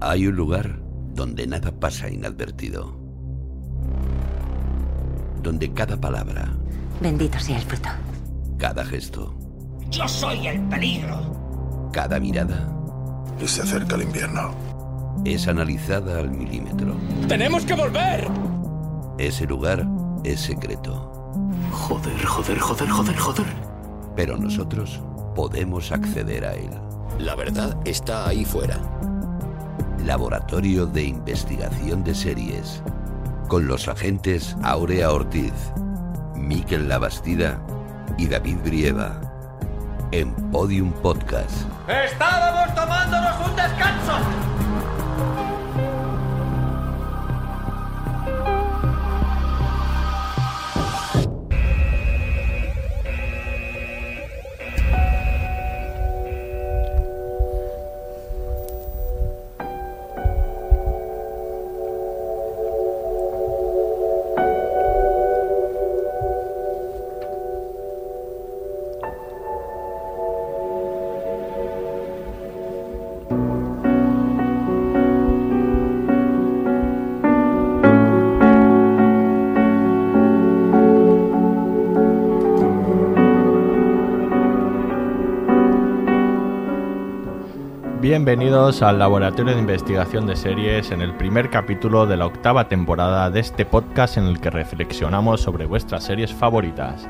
Hay un lugar donde nada pasa inadvertido. Donde cada palabra, Bendito sea el fruto. cada gesto, Yo soy el peligro. cada mirada Y se acerca el invierno. es analizada al milímetro. ¡Tenemos que volver! Ese lugar es secreto, Joder, joder, joder, joder, joder. pero nosotros podemos acceder a él. La verdad está ahí fuera. Laboratorio de Investigación de Series. Con los agentes Aurea Ortiz, Miquel Labastida y David Brieva. En Podium Podcast. ¡Estábamos tomándonos un descanso! Bienvenidos al Laboratorio de Investigación de Series en el primer capítulo de la octava temporada de este podcast en el que reflexionamos sobre vuestras series favoritas.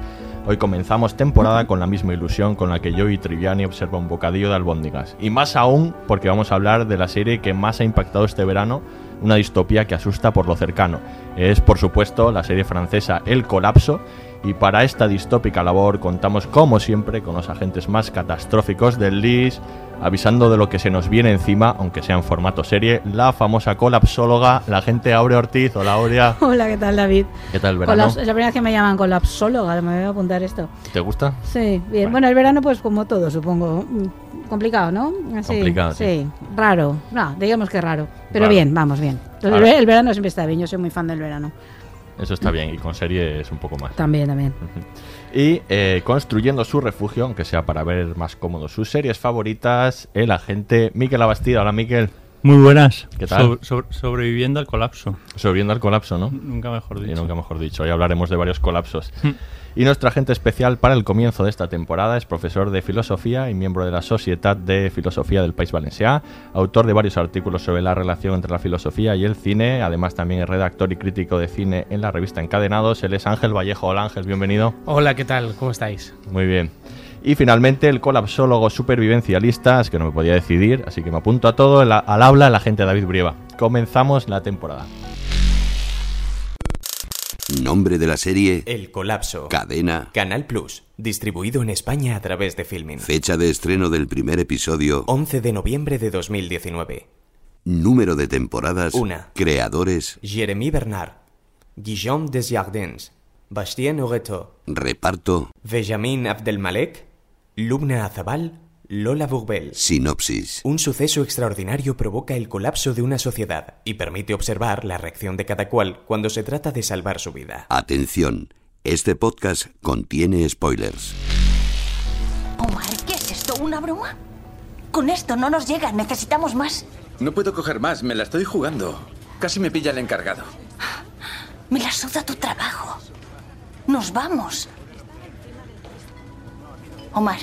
Hoy comenzamos temporada con la misma ilusión con la que yo y Triviani observa un bocadillo de albóndigas. Y más aún porque vamos a hablar de la serie que más ha impactado este verano, una distopía que asusta por lo cercano. Es, por supuesto, la serie francesa El Colapso, y para esta distópica labor contamos como siempre con los agentes más catastróficos del LIS, avisando de lo que se nos viene encima, aunque sea en formato serie, la famosa colapsóloga, la agente Aurea Ortiz. Hola Aurea, Hola, ¿qué tal, David? ¿qué tal el verano? Colaps- es la primera vez que me llaman colapsóloga, me voy a apuntar esto. ¿Te gusta? Sí, bien. Bueno, el verano, pues como todo, supongo. Mm, Complicado, ¿no? Así, Complicado, sí. Raro. No, digamos que raro. Pero Raro. bien, vamos, bien. El, el verano siempre está bien, yo soy muy fan del verano. Eso está bien, y con serie es un poco más. También, también. Y eh, construyendo su refugio, aunque sea para ver más cómodo sus series favoritas, el agente Miquel Abastida. Hola Miquel, Muy buenas. ¿Qué tal? Sobre- sobre- sobreviviendo al colapso. sobreviviendo al colapso, ¿no? Nunca mejor Y dicho. nunca mejor dicho, hoy hablaremos de varios colapsos. Y nuestro agente especial para el comienzo de esta temporada es profesor de filosofía y miembro de la Societat de Filosofía del País Valencià, autor de varios artículos sobre la relación entre la filosofía y el cine, además también es redactor y crítico de cine en la revista Encadenados. Él es Ángel Vallejo. Hola Ángel, bienvenido. Hola, ¿qué tal? ¿Cómo estáis? Muy bien. Y finalmente el colapsólogo supervivencialista, es que no me podía decidir, así que me apunto a todo, al habla el agente David Brieva. Comenzamos la temporada. Nombre de la serie, El colapso. cadena, Canal Plus. Distribuido en España a través de Filmin. fecha de estreno del primer episodio, 11 de noviembre de 2019. número de temporadas, Una. creadores, Jérémy Bernard. Guillaume Desjardins. Bastien Oreto. reparto, Benjamin Abdelmalek. Lubna Azabal. Lola Bourbel. sinopsis. Un suceso extraordinario provoca el colapso de una sociedad y permite observar la reacción de cada cual cuando se trata de salvar su vida. Atención, este podcast contiene spoilers. Omar, ¿qué es esto? ¿Una broma? Con esto no nos llega, necesitamos más. No puedo coger más, me la estoy jugando. Casi me pilla el encargado. Me la suda tu trabajo. Nos vamos. Omar,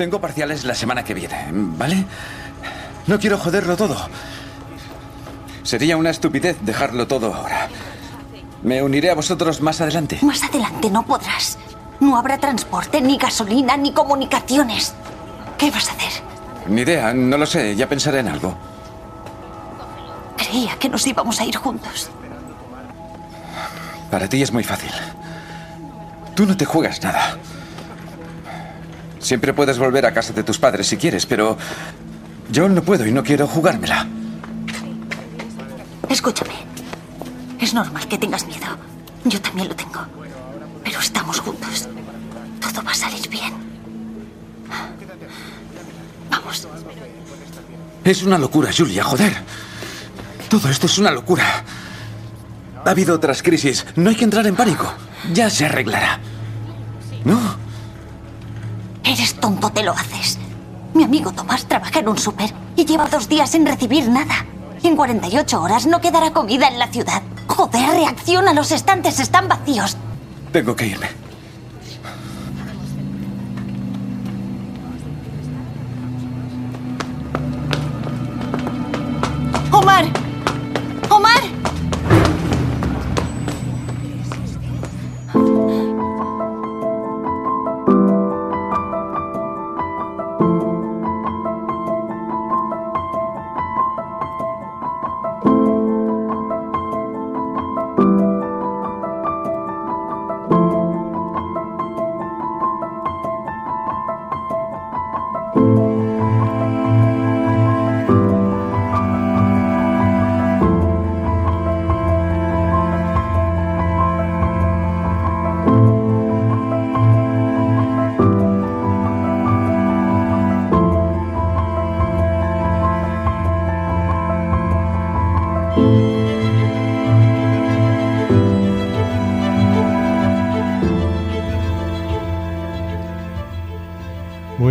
Tengo parciales la semana que viene, ¿vale? No quiero joderlo todo. Sería una estupidez dejarlo todo ahora. Me uniré a vosotros más adelante. más adelante no podrás. No habrá transporte, ni gasolina, ni comunicaciones. ¿Qué vas a hacer? Ni idea, no lo sé, ya pensaré en algo. Creía que nos íbamos a ir juntos. Para ti es muy fácil. Tú no te juegas nada. Siempre puedes volver a casa de tus padres si quieres, pero yo no puedo y no quiero jugármela. Escúchame. Es normal que tengas miedo. Yo también lo tengo. Pero estamos juntos. Todo va a salir bien. Vamos. Es una locura, Julia, joder. Todo esto es una locura. Ha habido otras crisis. No hay que entrar en pánico. Ya se arreglará. ¿No? Eres tonto, te lo haces. Mi amigo Tomás trabaja en un súper y lleva dos días sin recibir nada. En 48 horas no quedará comida en la ciudad. Joder, reacciona, los estantes están vacíos. Tengo que irme. Omar. Omar.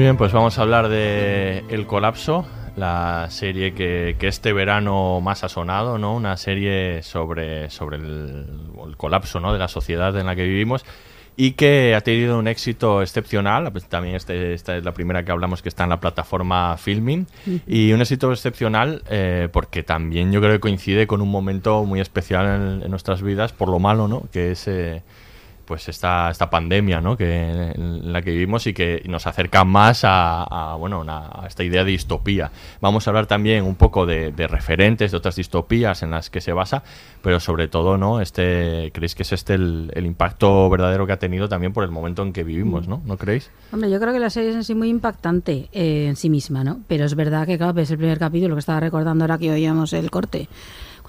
Bien, pues vamos a hablar de El Colapso, la serie que, que este verano más ha sonado, ¿no? Una serie sobre, sobre el, el colapso ¿no? de la sociedad en la que vivimos y que ha tenido un éxito excepcional. Pues también este- esta es la primera que hablamos que está en la plataforma Filming. Y un éxito excepcional eh, porque también yo creo que coincide con un momento muy especial en, en nuestras vidas, por lo malo, ¿no? Que es eh, pues esta, esta pandemia, ¿no? Que, en la que vivimos y que nos acerca más a, a, bueno, una- a esta idea de distopía. Vamos a hablar también un poco de, de referentes de otras distopías en las que se basa, pero sobre todo, ¿no? Este, ¿creéis que es este el, el impacto verdadero que ha tenido también por el momento en que vivimos, ¿no? ¿No creéis? Hombre, yo creo que la serie es en sí muy impactante eh, en sí misma, ¿no? Pero es verdad que, claro, ves el primer capítulo que estaba recordando ahora que oíamos el corte.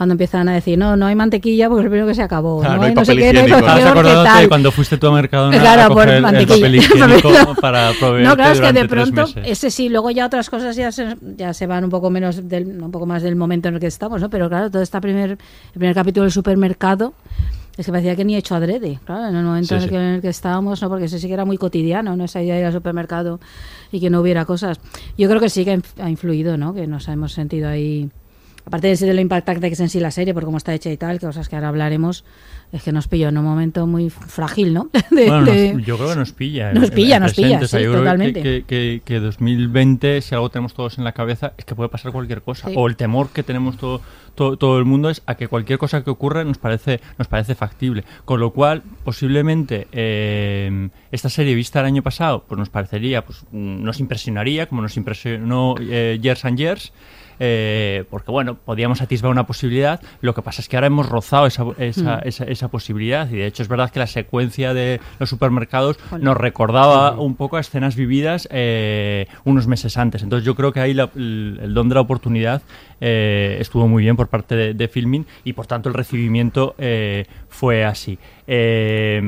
Cuando empiezan a decir, no, no hay mantequilla porque es el primero que se acabó. Ah, no, no hay sé qué, no hay papel, cuando fuiste tú a Mercadona Claro, a por coger el mantequilla. papel higiénico para No, claro, es que de pronto, ese sí, luego ya otras cosas ya se, ya se van un poco menos del, un poco más del momento en el que estamos, ¿no? Pero claro, todo este primer, el primer capítulo del supermercado es que parecía que ni hecho adrede, claro, en el momento Sí, en, el sí. que, en el que estábamos, ¿no? Porque ese sí que era muy cotidiano, ¿no? Esa idea de ir al supermercado y que no hubiera cosas. Yo creo que sí que ha influido, ¿no? Que nos hemos sentido ahí aparte de lo impactante que es en sí la serie, por cómo está hecha y tal, cosas que ahora hablaremos, es que nos pilló en un momento muy frágil, ¿no? De- Bueno, nos- de- yo creo que nos pilla. Nos pilla, nos presente. pilla, O sea, sí, totalmente. Que, que, que 2020, si algo tenemos todos en la cabeza, es que puede pasar cualquier cosa. Sí. O el temor que tenemos todo, todo, todo el mundo es a que cualquier cosa que ocurra nos parece, nos parece factible. Con lo cual, posiblemente, eh, esta serie vista el año pasado, pues nos parecería, pues mm, nos impresionaría, como nos impresionó eh, Years and Years. Eh, porque bueno, podíamos atisbar una posibilidad. Lo que pasa es que ahora hemos rozado esa, esa, Mm. esa, esa posibilidad. Y de hecho es verdad que la secuencia de los supermercados nos recordaba un poco a escenas vividas eh, unos meses antes. Entonces yo creo que ahí la- el, el don de la oportunidad eh, estuvo muy bien por parte de, de Filmin y por tanto el recibimiento eh, fue así. Eh,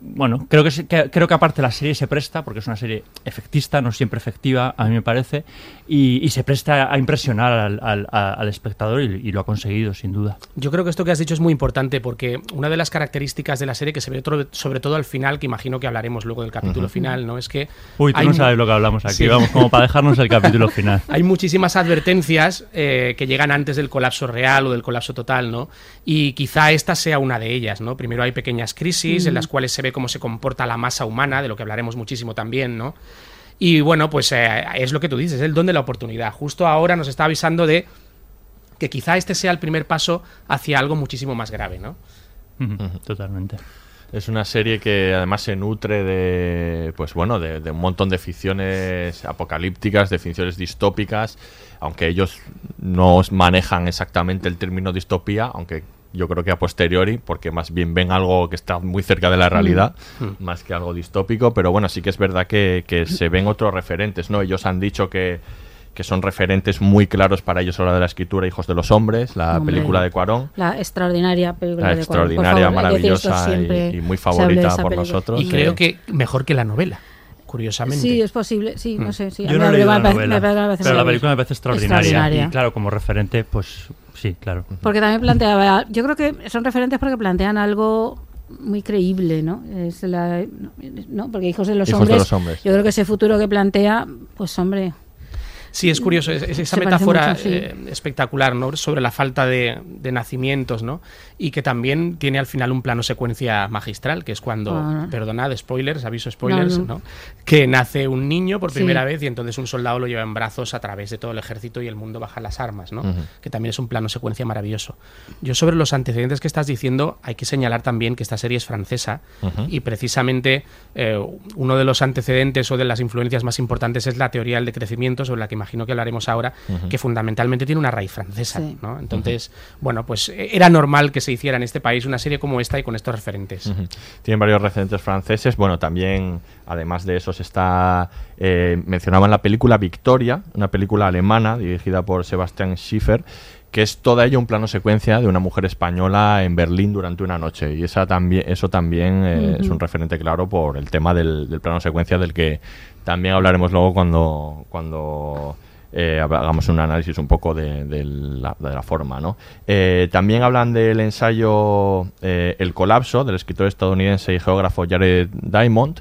bueno, creo que, creo que aparte la serie se presta, porque es una serie efectista, no siempre efectiva, a mí me parece, y, y se presta a impresionar al, al- a- al espectador y, y lo ha conseguido, sin duda. Yo creo que esto que has dicho es muy importante porque una de las características de la serie que se ve otro- sobre todo al final, que imagino que hablaremos luego del capítulo final, ¿no? Es que. Uy, tú hay no sabes lo que hablamos aquí, Sí. vamos, como para dejarnos el capítulo final. Hay muchísimas advertencias eh, que llegan antes del colapso real o del colapso total, ¿no? Y quizá esta sea una de ellas, ¿no? Primero hay pequeñas crisis en Mm. las cuales se ve cómo se comporta la masa humana, de lo que hablaremos muchísimo también, ¿no? Y bueno, pues eh, es lo que tú dices, es el don de la oportunidad. Justo ahora nos está avisando de que quizá este sea el primer paso hacia algo muchísimo más grave, ¿no? Totalmente. Es una serie que además se nutre de, pues bueno, de, de un montón de ficciones apocalípticas, de ficciones distópicas, aunque ellos no manejan exactamente el término distopía, aunque yo creo que a posteriori, porque más bien ven algo que está muy cerca de la realidad, Mm. más que algo distópico, pero bueno, sí que es verdad que, que se ven otros referentes, ¿no? Ellos han dicho que, que son referentes muy claros para ellos a la hora de la escritura, Hijos de los Hombres, la Hombre. película de Cuarón. La extraordinaria película La de Cuarón. Por extraordinaria, favor, esto maravillosa y- muy favorita por película. nosotros. Y creo que mejor que la novela, curiosamente. Sí, es posible, sí, no Mm. sé. Sí, a Yo no he leído la novela, pero la película me parece extraordinaria. extraordinaria. Y claro, como referente, pues sí, claro. Porque también planteaba, yo creo que son referentes porque plantean algo muy creíble, ¿no? Es la, no, porque hijos de los Hijos de hombres, los hombres. yo creo que ese futuro que plantea, pues hombre, Sí, es curioso, es- es esa metáfora mucho, sí. eh, espectacular, ¿no? Sobre la falta de, de nacimientos, ¿no? Y que también tiene al final un plano secuencia magistral, que es cuando, Ah. perdonad, spoilers, aviso spoilers, No, ¿no? no. Que nace un niño por Sí. primera vez y entonces un soldado lo lleva en brazos a través de todo el ejército y el mundo baja las armas, ¿no? Ujú. Que también es un plano secuencia maravilloso. Yo sobre los antecedentes que estás diciendo, hay que señalar también que esta serie es francesa Ujú. y precisamente eh, uno de los antecedentes o de las influencias más importantes es la teoría del decrecimiento, sobre la que imagino que hablaremos ahora, que fundamentalmente tiene una raíz francesa. Sí. ¿no? Entonces, bueno, pues eh, era normal que se hiciera en este país una serie como esta y con estos referentes. Ujú. Tienen varios referentes franceses. Bueno, también, además de esos, está. Eh, mencionaban la película Victoria, una película alemana dirigida por Sebastian Schiffer, que es toda ella un plano secuencia de una mujer española en Berlín durante una noche. Y esa también, eso también eh, es un referente claro por el tema del, del plano secuencia, del que también hablaremos luego cuando. cuando eh, hagamos un análisis un poco de, la forma. ¿no? Eh, también hablan del ensayo eh, El colapso del escritor estadounidense y geógrafo Jared Diamond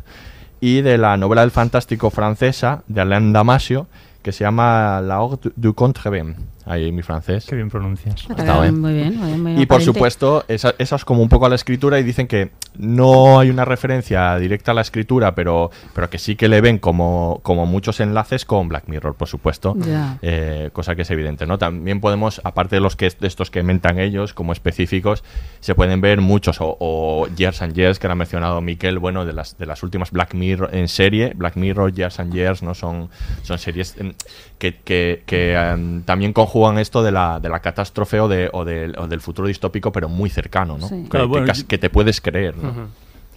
y de la novela del fantástico francesa de Alain Damasio que se llama La Horde du Contrevent. Ahí mi francés. Qué bien pronuncias. Está bien. Muy bien, muy bien, muy Y por aparente. supuesto, esa, esa es como un poco a la escritura y dicen que no hay una referencia directa a la escritura, pero, pero que sí que le ven como, como muchos enlaces con Black Mirror, por supuesto. Eh, cosa que es evidente, ¿no? También podemos, aparte de los que de estos que mentan ellos como específicos, se pueden ver muchos, o, o Years and Years, que era mencionado Miquel, bueno, de las, de las últimas Black Mirror en serie, Black Mirror, Years and Years, ¿no? Son, son series em, que, que, que, em, también conjugan esto de la, de la catástrofe o, de, o, del, o del futuro distópico, pero muy cercano, ¿no? Sí. Que, Claro, que bueno, yo- que te puedes creer, ¿no? Ujú.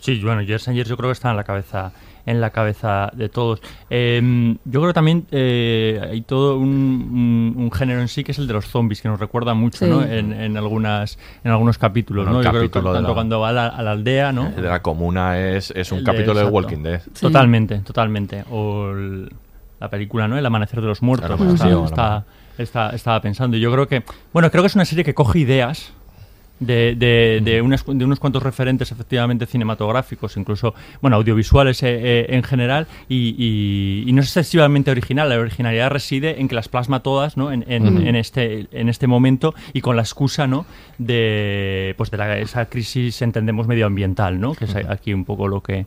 Sí, bueno, Years and Years yo creo que está en la cabeza en la cabeza de todos. Eh, yo creo que también eh, hay todo un, un- un género en sí que es el de los zombies, que nos recuerda mucho Sí. ¿no? en, en algunas, en algunos capítulos. Bueno, ¿no? Yo creo que capítulo de tanto la- cuando va a la, a la aldea, ¿no? El de la comuna es, es un El de- capítulo de exacto. Walking Dead. Sí. Totalmente, totalmente. O el- la película, ¿no? El amanecer de los muertos. Amanecer, Está- el está- está- estaba pensando. Y yo creo que, bueno, creo que es una serie que coge ideas de, de, de, unas de unos cuantos referentes efectivamente cinematográficos, incluso, bueno, audiovisuales eh, eh, en general, y, y- y no es excesivamente original. La originalidad reside en que las plasma todas, ¿no? En, en- en este, en este momento y con la excusa, ¿no? De, pues de la- esa crisis, entendemos, medioambiental, ¿no? Que es aquí un poco lo que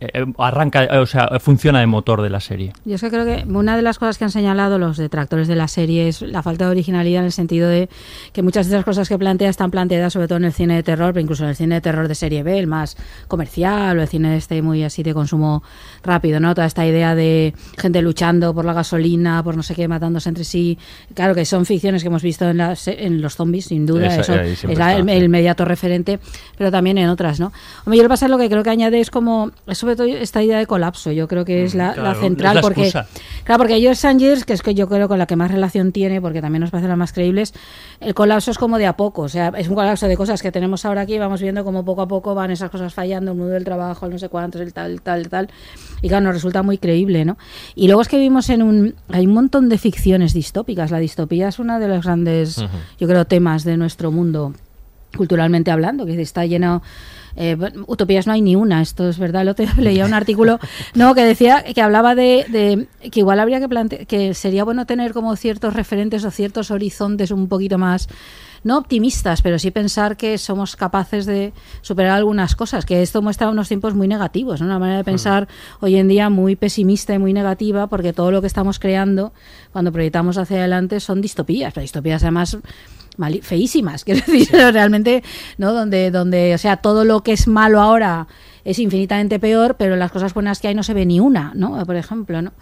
eh, eh, arranca, eh, o sea, funciona de motor de la serie. Yo es que creo que una de las cosas que han señalado los detractores de la serie es la falta de originalidad en el sentido de que muchas de las cosas que plantea están planteadas sobre todo en el cine de terror, pero incluso en el cine de terror de serie B, el más comercial o el cine este muy así de consumo rápido, ¿no? Toda esta idea de gente luchando por la gasolina, por no sé qué, matándose entre sí. Claro que son ficciones que hemos visto en, las- en los zombies, sin duda, Esa- eso es el, el inmediato referente, pero también en otras, ¿no? Hombre, yo lo que pasa es lo que creo que añade es como, es sobre todo esta idea de colapso, yo creo que es la, la central, es la porque, claro, porque George Sangers, que es que yo creo con la que más relación tiene, porque también nos parece las más creíbles, el colapso es como de a poco, o sea, es un colapso de cosas que tenemos ahora aquí, vamos viendo cómo poco a poco van esas cosas fallando, el mundo del trabajo, el no sé cuántos, el tal, el tal, el tal, y claro, nos resulta muy creíble, ¿no? Y luego es que vivimos en un, hay un montón de ficciones distópicas, la distopía es una de los grandes, yo creo, temas de nuestro mundo culturalmente hablando, que está lleno eh, utopías no hay ni una, esto es verdad. El otro día leía un artículo no que decía que hablaba de, de que igual habría que plantear que sería bueno tener como ciertos referentes o ciertos horizontes un poquito más no optimistas, pero sí pensar que somos capaces de superar algunas cosas, que esto muestra unos tiempos muy negativos, ¿no? una manera de pensar hoy en día muy pesimista y muy negativa, porque todo lo que estamos creando cuando proyectamos hacia adelante son distopías, pero distopías además feísimas, quiero decir, realmente, ¿no? Donde, donde, o sea, todo lo que es malo ahora es infinitamente peor, pero las cosas buenas que hay no se ve ni una, ¿no? Por ejemplo, ¿no?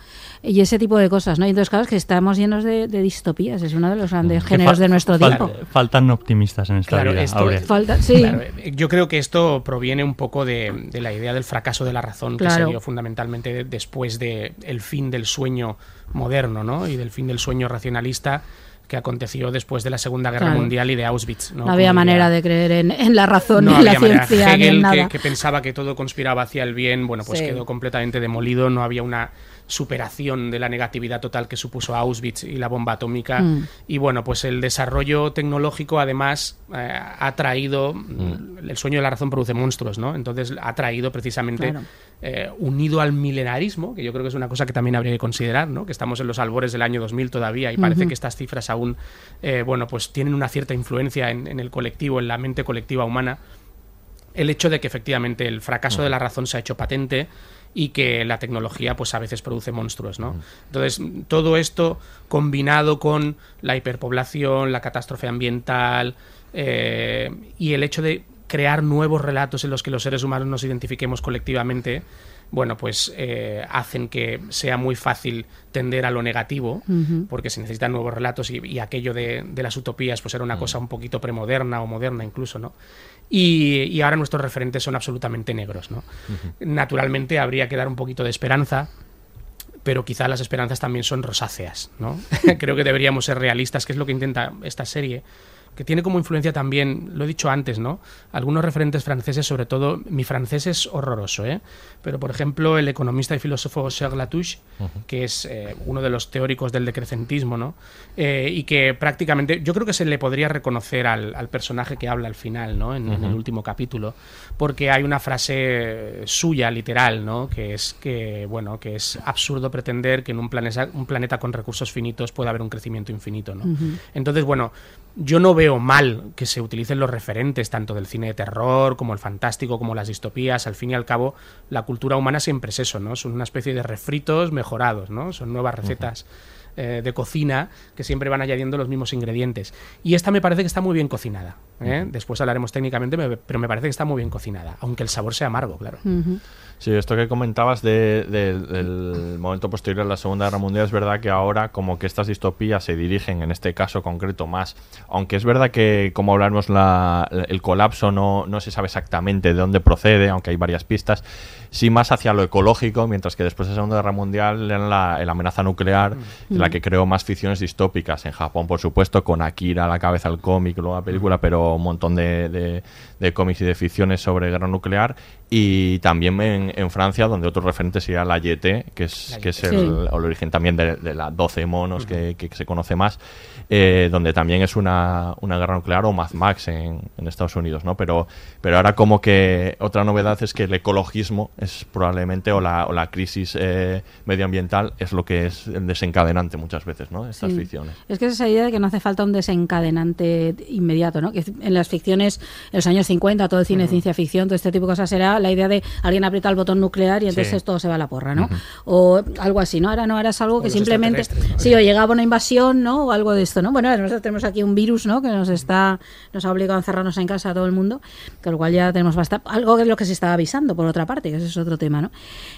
Y ese tipo de cosas, ¿no? Y entonces, claro, es que estamos llenos de, de distopías, es uno de los grandes Que géneros de nuestro fal- tiempo. Faltan optimistas en esta Claro, vida, esto-. Falta, sí. Claro, yo creo que esto proviene un poco de, de la idea del fracaso de la razón que se dio fundamentalmente de- después del el fin del sueño moderno ¿no? y del fin del sueño racionalista que aconteció después de la Segunda Guerra Claro. Mundial y de Auschwitz. No, No había Como manera de creer en, en la razón, No ni en la manera. ciencia, ni Hegel, en que, nada. que pensaba que todo conspiraba hacia el bien, bueno, pues Sí. quedó completamente demolido. No había una superación de la negatividad total que supuso Auschwitz y la bomba atómica. Mm. Y bueno, pues el desarrollo tecnológico además eh, ha traído, Mm. el sueño de la razón produce monstruos, ¿no? Entonces ha traído precisamente, Claro. eh, unido al milenarismo, que yo creo que es una cosa que también habría que considerar, ¿no? Que estamos en los albores del año 2000 todavía y parece que estas cifras aún, eh, bueno, pues tienen una cierta influencia en, en el colectivo, en la mente colectiva humana el hecho de que efectivamente el fracaso de la razón se ha hecho patente y que la tecnología pues a veces produce monstruos, ¿no? Entonces, todo esto combinado con la hiperpoblación, la catástrofe ambiental eh, y el hecho de crear nuevos relatos en los que los seres humanos nos identifiquemos colectivamente, bueno, pues eh, hacen que sea muy fácil tender a lo negativo, porque se necesitan nuevos relatos y, y aquello de, de las utopías pues era una cosa un poquito premoderna o moderna incluso, ¿no? Y, y ahora nuestros referentes son absolutamente negros, ¿no? Naturalmente habría que dar un poquito de esperanza, pero quizá las esperanzas también son rosáceas, ¿no? Creo que deberíamos ser realistas, que es lo que intenta esta serie, que tiene como influencia también, lo he dicho antes, ¿no? Algunos referentes franceses, sobre todo, mi francés es horroroso, ¿eh? Pero, por ejemplo, el economista y filósofo Serge Latouche, que es eh, uno de los teóricos del decrecentismo, ¿no? Eh, y que prácticamente, yo creo que se le podría reconocer al, al personaje que habla al final, ¿no? En, en el último capítulo, porque hay una frase suya, literal, ¿no? Que es que, bueno, que es absurdo pretender que en un planeta, un planeta con recursos finitos pueda haber un crecimiento infinito, ¿no? Entonces, bueno, yo no veo mal que se utilicen los referentes tanto del cine de terror como el fantástico como las distopías. Al fin y al cabo, la cultura humana siempre es eso, ¿no? Son una especie de refritos mejorados, ¿no? Son nuevas recetas eh, de cocina que siempre van añadiendo los mismos ingredientes. Y esta me parece que está muy bien cocinada. ¿Eh? Después hablaremos técnicamente, me- pero me parece que está muy bien cocinada, aunque el sabor sea amargo, claro. Ujú. Sí, esto que comentabas de- de- del momento posterior a la Segunda Guerra Mundial es verdad que ahora como que estas distopías se dirigen en este caso concreto más, aunque es verdad que como hablarnos la, el colapso no, no se sabe exactamente de dónde procede, aunque hay varias pistas, sí más hacia lo ecológico, mientras que después de la Segunda Guerra Mundial era la, la amenaza nuclear Mm. la que creó más ficciones distópicas. En Japón, por supuesto, con Akira a la cabeza el cómic, luego la película, pero un montón de, de- de cómics y de ficciones sobre guerra nuclear. Y también en, en Francia, donde otro referente sería la Yete, que es, La que es el, Sí. el origen también de, de la 12 monos que, que se conoce más, eh, donde también es una, una guerra nuclear o Mad Max en, en Estados Unidos, ¿no? Pero, pero ahora como que otra novedad es que el ecologismo es probablemente, o la, o la crisis eh, medioambiental es lo que es el desencadenante muchas veces, ¿no? de Estas Sí. ficciones. Es que es esa idea de que no hace falta un desencadenante inmediato, ¿no? Que en las ficciones, en los años 50, todo el cine de ciencia ficción, todo este tipo de cosas, era la idea de alguien aprieta el botón nuclear y entonces Sí. todo se va a la porra, ¿no? O algo así, ¿no? Ahora no, ahora es algo O que simplemente... ¿no? Sí, o llegaba una invasión, ¿no? O algo de ¿no? Bueno, nosotros tenemos aquí un virus, ¿no? Que nos está nos ha obligado a encerrarnos en casa a todo el mundo, con lo cual ya tenemos bastante... Algo que es lo que se estaba avisando, por otra parte, que ese es otro tema, ¿no?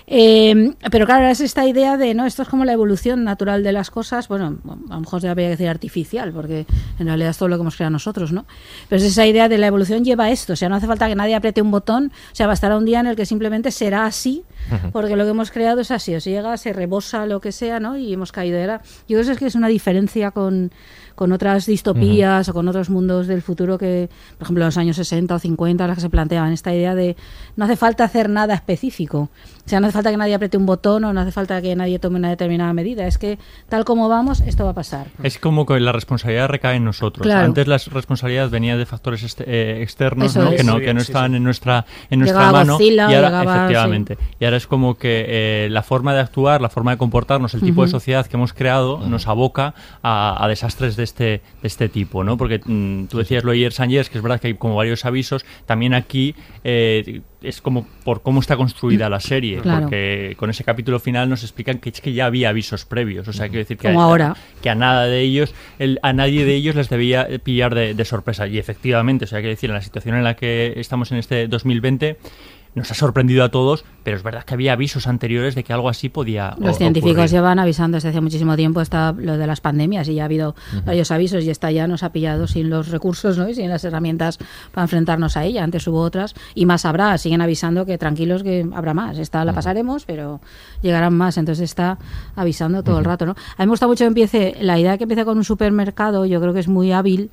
Eh, pero claro, es esta idea de, ¿no? Esto es como la evolución natural de las cosas, bueno, a lo mejor se habría que decir artificial, porque en realidad es todo lo que hemos creado nosotros, ¿no? Pero es esa idea de la evolución lleva a esto, o sea, no hace falta que nadie apriete un botón, o sea, bastará un día en el que simplemente será así, porque lo que hemos creado es así, o sea, llega, se rebosa lo que sea, ¿no? Y hemos caído. Era, yo creo que es una diferencia con, con otras distopías o con otros mundos del futuro que, por ejemplo, en los años 60 o 50, las que se planteaban esta idea de no hace falta hacer nada específico. O sea, no hace falta que nadie apriete un botón o no hace falta que nadie tome una determinada medida. Es que tal como vamos, esto va a pasar. Es como que la responsabilidad recae en nosotros. Claro. Antes la responsabilidad venía de factores este- eh, externos ¿no? es. que no, que no sí, estaban sí. en nuestra en nuestra Llegaba mano Godzilla, y ahora llegaba- efectivamente y ahora es como que eh, la forma de actuar, la forma de comportarnos, el tipo de sociedad que hemos creado nos aboca a, a desastres de este de este tipo, ¿no? Porque mm, tú decías lo and Years, que es verdad que hay como varios avisos. También aquí eh, es como por cómo está construida la serie, Claro. porque con ese capítulo final nos explican que es que ya había avisos previos, o sea, quiero decir que Como a- ahora. que a nada de ellos, el- a nadie de ellos les debía pillar de, de sorpresa. Y efectivamente, o sea, quiero decir, en la situación en la que estamos en este 2020 nos ha sorprendido a todos, pero es verdad que había avisos anteriores de que algo así podía Los o- científicos ocurrir. llevan avisando desde hace muchísimo tiempo está lo de las pandemias y ya ha habido varios avisos y esta ya nos ha pillado sin los recursos ¿no? y sin las herramientas para enfrentarnos a ella. Antes hubo otras y más habrá. Siguen avisando que tranquilos que habrá más. Esta la pasaremos, pero llegarán más. Entonces está avisando todo el rato. ¿no? A mí me gusta mucho que empiece, la idea de que empiece con un supermercado, yo creo que es muy hábil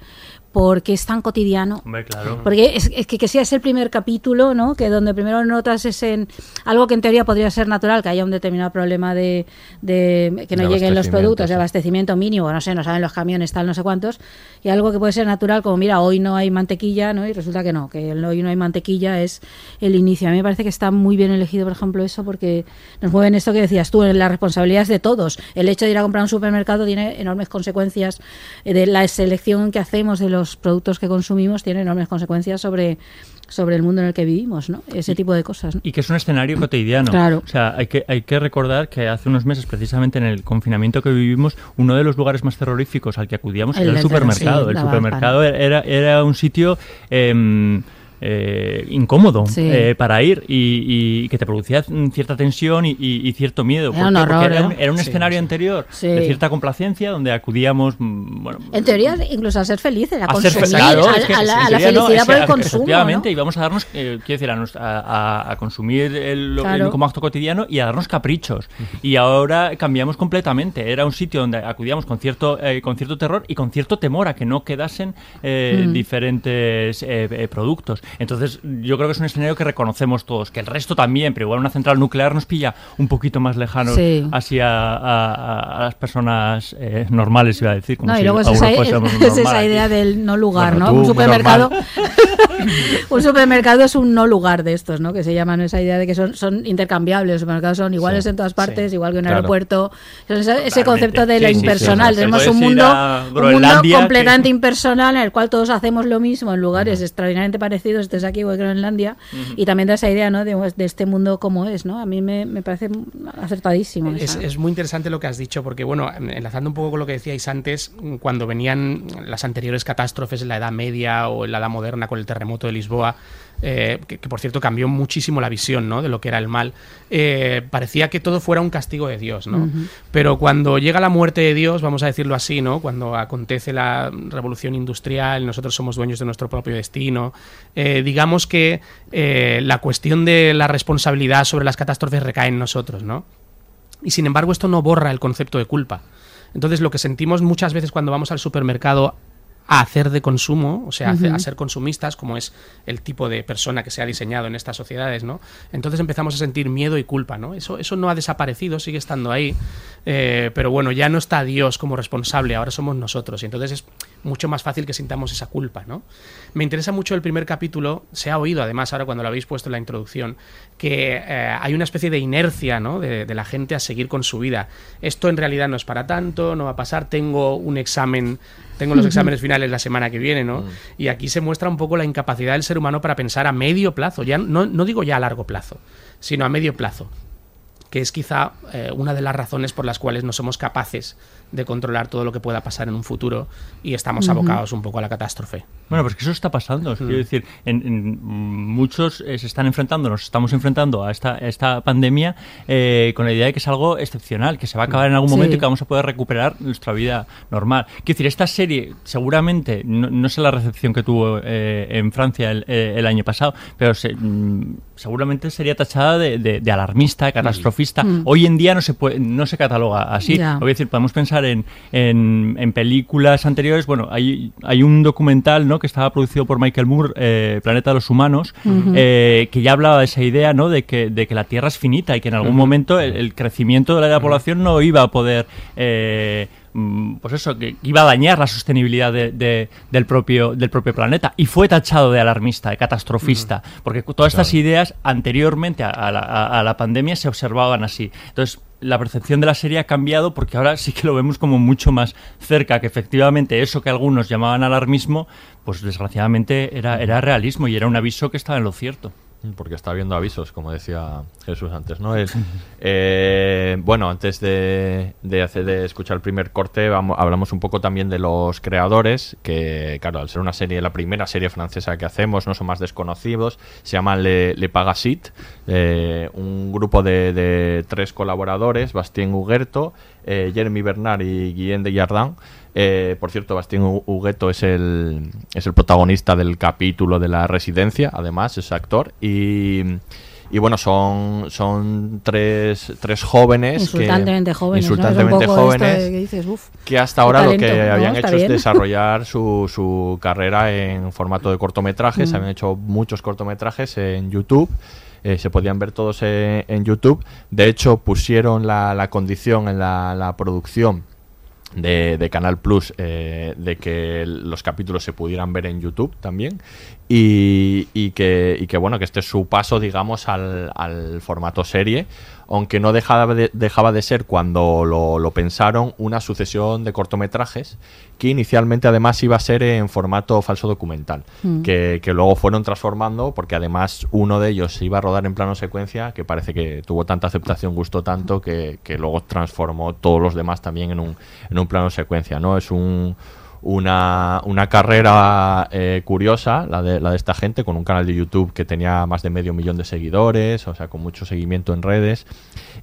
porque es tan cotidiano. Hombre, claro. Porque es, es que, que sea ese el primer capítulo, ¿no? Que donde primero notas ese en- algo que en teoría podría ser natural, que haya un determinado problema de, de- que no De lleguen los productos, de abastecimiento mínimo, no sé, no saben los camiones, tal, no sé cuántos, y algo que puede ser natural, como mira, hoy no hay mantequilla, ¿no? Y resulta que no, que hoy no hay mantequilla es el inicio. A mí me parece que está muy bien elegido, por ejemplo, eso, porque nos mueven esto que decías tú, en las responsabilidades de todos. El hecho de ir a comprar a un supermercado tiene enormes consecuencias, eh, de la selección que hacemos de los productos que consumimos tiene enormes consecuencias sobre, sobre el mundo en el que vivimos, ¿no? Ese tipo de cosas. ¿no? Y que es un escenario cotidiano. Claro. O sea, hay que, hay que recordar que hace unos meses, precisamente en el confinamiento que vivimos, uno de los lugares más terroríficos al que acudíamos El era el supermercado. sí, el supermercado era, era un sitio... em, eh, incómodo Sí. eh, para ir y, y que te producía mm, cierta tensión y, cierto miedo. Era ¿Por un horror, era un, era un Sí, escenario sí. anterior de cierta complacencia donde acudíamos, mm, bueno, En teoría, incluso a ser felices, a, a ser consumir, claro, a, es que a la, a la teoría no, felicidad es por el consumo. Efectivamente, vamos a darnos, eh, quiero decir, a, consumir el, lo- Claro. el- como acto cotidiano y a darnos caprichos. Y ahora cambiamos completamente. Era un sitio donde acudíamos con cierto, eh, con cierto terror y con cierto temor a que no quedasen eh, Mm. diferentes productos. Entonces, yo creo que es un escenario que reconocemos todos, que el resto también, pero igual una central nuclear nos pilla un poquito más lejanos Sí. así a, las personas eh, normales, iba a decir. Como No, si y luego es esa, es idea del no lugar, Bueno, ¿no? tú, Un supermercado, un supermercado es un no lugar de estos, ¿no? Que se llaman esa idea de que son, son intercambiables, los supermercados son iguales Sí, en todas partes, sí, igual que un claro. aeropuerto. Ese, ese concepto de lo impersonal. Tenemos un mundo, un mundo completamente que- impersonal en el cual todos hacemos lo mismo en lugares extraordinariamente parecidos, estés aquí o en Groenlandia, y también da esa idea, ¿no? De, de este mundo como es, ¿no? A mí me, me parece acertadísimo. Es, es muy interesante lo que has dicho, porque bueno, enlazando un poco con lo que decíais antes, cuando venían las anteriores catástrofes en la Edad Media o en la Edad Moderna con el terremoto de Lisboa, eh, que, que, por cierto cambió muchísimo la visión ¿no? de lo que era el mal, eh, parecía que todo fuera un castigo de Dios, ¿no? Pero cuando llega la muerte de Dios, vamos a decirlo así, ¿no? Cuando acontece la revolución industrial, nosotros somos dueños de nuestro propio destino, eh, digamos que la cuestión de la responsabilidad sobre las catástrofes recae en nosotros, ¿no? Y sin embargo, esto no borra el concepto de culpa. Entonces, lo que sentimos muchas veces cuando vamos al supermercado a hacer de consumo, o sea, a ser consumistas, como es el tipo de persona que se ha diseñado en estas sociedades, ¿no? Entonces empezamos a sentir miedo y culpa, ¿no? Eso, eso no ha desaparecido, sigue estando ahí, eh, pero bueno, ya no está Dios como responsable, ahora somos nosotros, y entonces es mucho más fácil que sintamos esa culpa, ¿no? Me interesa mucho el primer capítulo, se ha oído además ahora cuando lo habéis puesto en la introducción, que eh, hay una especie de inercia, ¿no? De, de la gente a seguir con su vida. Esto en realidad no es para tanto, no va a pasar, tengo un examen, tengo los exámenes finales la semana que viene, ¿no? Y aquí se muestra un poco la incapacidad del ser humano para pensar a medio plazo, ya no, no digo ya a largo plazo, sino a medio plazo que es quizá eh, una de las razones por las cuales no somos capaces de controlar todo lo que pueda pasar en un futuro y estamos abocados un poco a la catástrofe. Bueno, pues que eso está pasando. Es Mm. Quiero decir, en, en- muchos eh, se están enfrentando, nos estamos enfrentando a esta, a esta pandemia eh, con la idea de que es algo excepcional, que se va a acabar en algún Sí. momento y que vamos a poder recuperar nuestra vida normal. Quiero decir, esta serie seguramente, no, no sé la recepción que tuvo eh, en Francia el, el año pasado, pero se- mm, seguramente sería tachada de, de- de alarmista, catastrofista. Mm. Hoy en día no se, puede, no se cataloga así. Voy a decir, podemos pensar en, en, en películas anteriores. Bueno, hay, hay un documental ¿no? Que estaba producido por Michael Moore, eh, Planeta de los Humanos, eh, que ya hablaba de esa idea ¿no? de, que, de que la Tierra es finita y que en algún momento el, el crecimiento de la población no iba a poder... eh, mm, pues eso, que iba a dañar la sostenibilidad de- de- del, propio, del propio planeta. Y fue tachado de alarmista, de catastrofista, porque todas estas ideas anteriormente a, a la, a- a la pandemia se observaban así. Entonces, la percepción de la serie ha cambiado porque ahora sí que lo vemos como mucho más cerca, que efectivamente eso que algunos llamaban alarmismo, pues desgraciadamente era, era realismo y era un aviso que estaba en lo cierto. Porque está viendo avisos, como decía Jesús antes, ¿no? El- eh, bueno, antes de, de hacer, de escuchar el primer corte, vamos, hablamos un poco también de los creadores, que, claro, al ser una serie, la primera serie francesa que hacemos, no son más desconocidos, se llama Le, Le Pagasit, eh, un grupo de, tres colaboradores, Bastien Huguerto, eh, Jeremy Bernard y Guillaume de Jardin. Eh, por cierto, Bastien Hu- Hugueto es el, es el protagonista del capítulo de la residencia, además, es actor. Y, Y bueno, son, son tres, tres jóvenes. Insultantemente que, jóvenes. Insultantemente jóvenes. de que, dices, "Uf, que hasta ahora lo talento", que ¿no? habían hecho es desarrollar su, su carrera en formato de cortometrajes. Mm. Habían hecho muchos cortometrajes en YouTube. eh, se podían ver todos en, en YouTube. De hecho, pusieron la, la condición en la, la producción de, de Canal Plus eh, de que los capítulos se pudieran ver en YouTube también. Y, y que, y que bueno que este es su paso digamos al, al formato serie aunque no dejaba de, dejaba de ser cuando lo, lo pensaron una sucesión de cortometrajes que inicialmente además iba a ser en formato falso documental Mm. que, que luego fueron transformando porque además uno de ellos se iba a rodar en plano secuencia que parece que tuvo tanta aceptación gustó tanto que, que luego transformó todos los demás también en un, en un plano secuencia no es un una, una carrera eh, curiosa, la de, la de esta gente, con un canal de YouTube que tenía más de medio millón de seguidores, o sea, con mucho seguimiento en redes,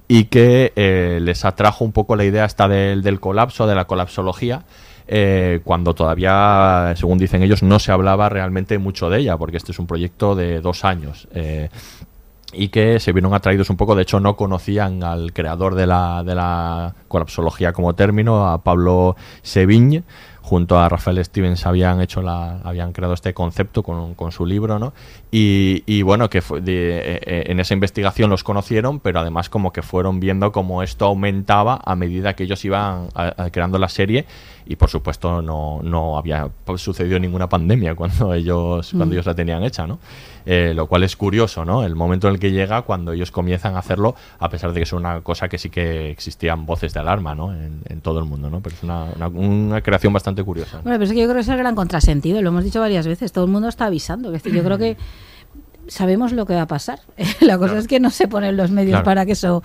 y que eh, les atrajo un poco la idea esta del, del colapso, de la colapsología, eh, cuando todavía, según dicen ellos, no se hablaba realmente mucho de ella, porque este es un proyecto de dos años. y que se vieron atraídos un poco, de hecho no conocían al creador de la, de la colapsología como término, a Pablo Sevigne, junto a Rafael Stevens habían hecho la, habían creado este concepto con, con su libro, ¿no? Y, y bueno, que fue de- eh, eh, en esa investigación los conocieron, pero además como que fueron viendo cómo esto aumentaba a medida que ellos iban a- a creando la serie y por supuesto no, no había sucedido ninguna pandemia cuando ellos, cuando Mm. ellos la tenían hecha, ¿no? Eh, lo cual es curioso, ¿no? El momento en el que llega cuando ellos comienzan a hacerlo, a pesar de que es una cosa que sí que existían voces de alarma, ¿no? En, en todo el mundo, ¿no? Pero es una, una- una creación bastante curiosa. Bueno, pero es que yo creo que es el gran contrasentido, lo hemos dicho varias veces, todo el mundo está avisando. Es decir, yo creo que sabemos lo que va a pasar. La cosa es que no se ponen los medios Claro. para que eso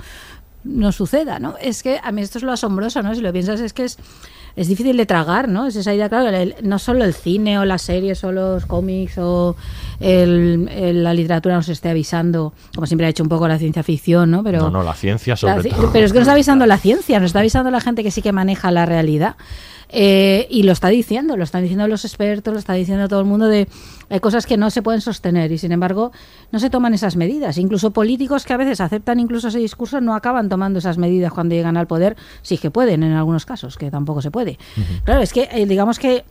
no suceda, ¿no? Es que a mí esto es lo asombroso, ¿no? Si lo piensas es que es, es difícil de tragar, ¿no? Es esa idea, claro, el- no solo el cine o las series o los cómics o el- el- la literatura nos esté avisando, como siempre ha hecho un poco la ciencia ficción, ¿no? Pero no, no, la ciencia sobre la todo. Pero es que nos está avisando la ciencia, nos está avisando la gente que sí que maneja la realidad. Eh, y lo está diciendo, lo están diciendo los expertos, lo está diciendo todo el mundo de hay cosas que no se pueden sostener y sin embargo no se toman esas medidas. Incluso políticos que a veces aceptan incluso ese discurso no acaban tomando esas medidas cuando llegan al poder, sí que pueden en algunos casos, que tampoco se puede. Claro, es que eh, digamos que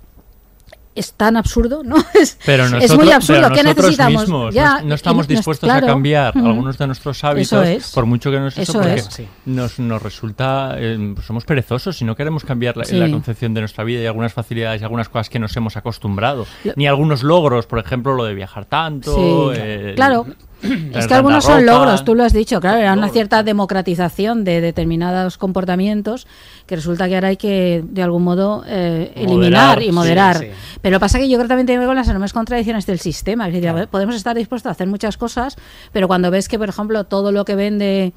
es tan absurdo, ¿no? Es, Pero es nosotros, muy absurdo. pero ¿Qué nosotros necesitamos? mismos Ya, no, no estamos dispuestos claro. a cambiar algunos de nuestros hábitos, es. por mucho que nos eso, Eso porque es. Sí. nos, nos resulta, eh, somos perezosos y no queremos cambiar la, Sí. la concepción de nuestra vida y algunas facilidades y algunas cosas que nos hemos acostumbrado. Ni algunos logros, por ejemplo, lo de viajar tanto. Sí, eh, claro. Es que algunos son logros, tú lo has dicho, claro, era una cierta democratización de determinados comportamientos que resulta que ahora hay que, de algún modo, eh, eliminar y sí, moderar. sí. Pero lo que pasa que yo creo que también tiene que ver con las enormes contradicciones del sistema. Es decir, podemos estar dispuestos a hacer muchas cosas, pero cuando ves que, por ejemplo, todo lo que vende,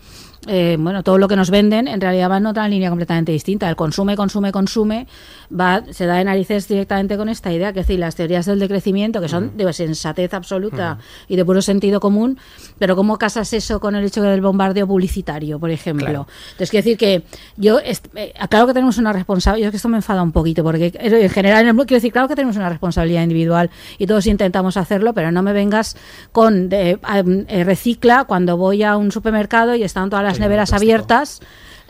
eh, bueno, todo lo que nos venden, en realidad va en otra línea completamente distinta. El consume, consume, consume, va, se da de narices directamente con esta idea, que es decir, las teorías del decrecimiento, que son de sensatez absoluta y de puro sentido común, pero ¿cómo casas eso con el hecho del bombardeo publicitario, por ejemplo? Claro. Entonces, quiero decir que yo, eh, claro que tenemos una responsabilidad, yo es que esto me enfada un poquito, porque en general, en el quiero decir, claro que tenemos una responsabilidad individual y todos intentamos hacerlo, pero no me vengas con de, eh, recicla cuando voy a un supermercado y están todas las Sí, neveras abiertas.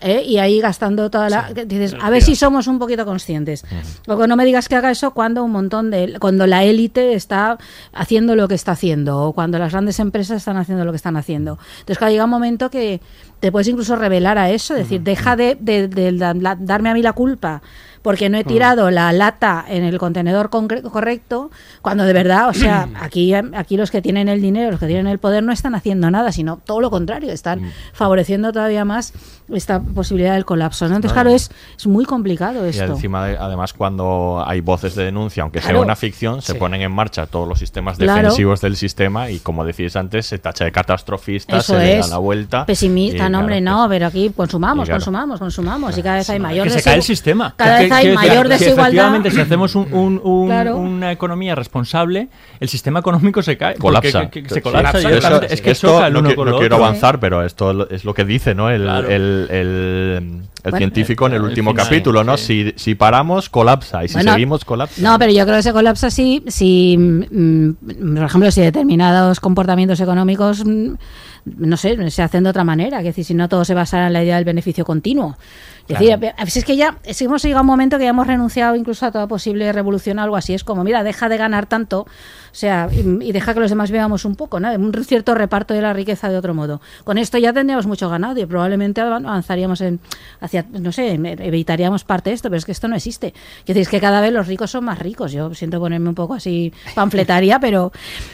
¿eh? y ahí gastando toda la dices a ver si somos un poquito conscientes. Luego no me digas que haga eso cuando un montón de cuando la élite está haciendo lo que está haciendo o cuando las grandes empresas están haciendo lo que están haciendo. Entonces claro, llega un momento que te puedes incluso revelar a eso decir deja de, de- de da- la- darme a mí la culpa porque no he tirado la lata en el contenedor correcto cuando de verdad o sea aquí aquí los que tienen el dinero los que tienen el poder no están haciendo nada sino todo lo contrario están favoreciendo todavía más esta posibilidad del colapso ¿no? entonces claro es, es muy complicado Y esto encima, de- además, cuando hay voces de denuncia, aunque sea una ficción, se Sí. ponen en marcha todos los sistemas Claro. defensivos del sistema y, como decís antes, se tacha de catastrofistas, Eso se le da es. la vuelta. pesimista, y, no, hombre, no, pero aquí consumamos, Y consumamos, consumamos y cada vez hay mayor que se cae el sistema. Cada vez hay mayor que desigualdad. Efectivamente, si hacemos un- un- un- Claro. una economía responsable, el sistema económico se cae. porque- colapsa. que- se colapsa. Eso- es que esto choca el no, uno qui- con no lo quiero otro. avanzar, pero esto es lo que dice, ¿no? El, Claro. el- el- El Bueno, científico en el el último final, capítulo, ¿no? sí. Si, si paramos, colapsa. Y si Bueno, seguimos, colapsa. No, pero yo creo que se colapsa si, si mm, por ejemplo, si determinados comportamientos económicos, mm, no sé, se hacen de otra manera. Es decir, si no todo se basa en la idea del beneficio continuo. Es decir, a veces es que ya es que hemos llegado a un momento que ya hemos renunciado incluso a toda posible revolución o algo así. Es como, mira, deja de ganar tanto, o sea, y, y deja que los demás veamos un poco, ¿no? Un cierto reparto de la riqueza de otro modo. Con esto ya tendríamos mucho ganado y probablemente avan- avanzaríamos en hacia, no sé, evitaríamos parte de esto, pero es que esto no existe. Es decir, es que cada vez los ricos son más ricos. Yo siento ponerme un poco así panfletaria, pero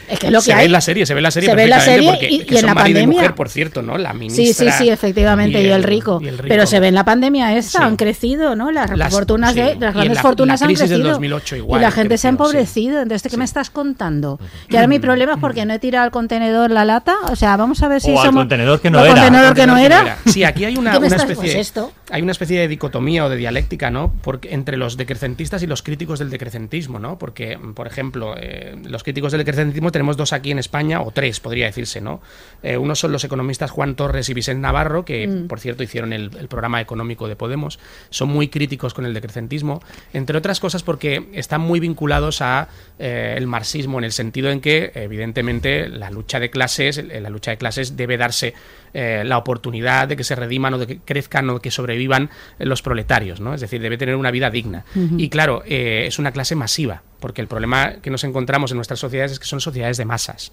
es que es lo que se hay. ve en la serie, se ve en la serie Se ve en la serie porque y- en la marido y pandemia. mujer, por cierto, ¿no? La Sí, ministra sí, sí, efectivamente, y, el, rico. y el rico. Pero se ve en la pandemia esta, Sí. han crecido, ¿no? Las, Las- fortunas sí. de las grandes la- fortunas la han crisis del crecido. 2008 igual y la gente se ha sí. empobrecido. Entonces, ¿qué me estás contando? Que ahora mi problema es porque no he tirado al contenedor la lata. O sea, vamos a ver si O al contenedor que no era. contenedor que no era. Sí, aquí hay una, ¿Qué me una estás- especie, pues esto? Hay una especie de dicotomía o de dialéctica, ¿no? Porque, entre los decrecentistas y los críticos del decrecentismo, ¿no? Porque, por ejemplo, eh, los críticos del decrecentismo tenemos dos aquí en España, o tres, podría decirse, ¿no? Eh, uno son los economistas Juan Torres y Vicente Navarro, que, Mm. por cierto, hicieron el, el programa económico de Podemos. Son muy críticos con el decrecentismo, entre otras cosas porque están muy vinculados a eh, el marxismo, en el sentido en que, evidentemente, la lucha de clases, la lucha de clases debe darse eh, la oportunidad de que se rediman o de que crezcan o de que sobrevivan eh, los proletarios, ¿no? Es decir, debe tener una vida digna. Y claro, eh, es una clase masiva, porque el problema que nos encontramos en nuestras sociedades es que son sociedades de masas.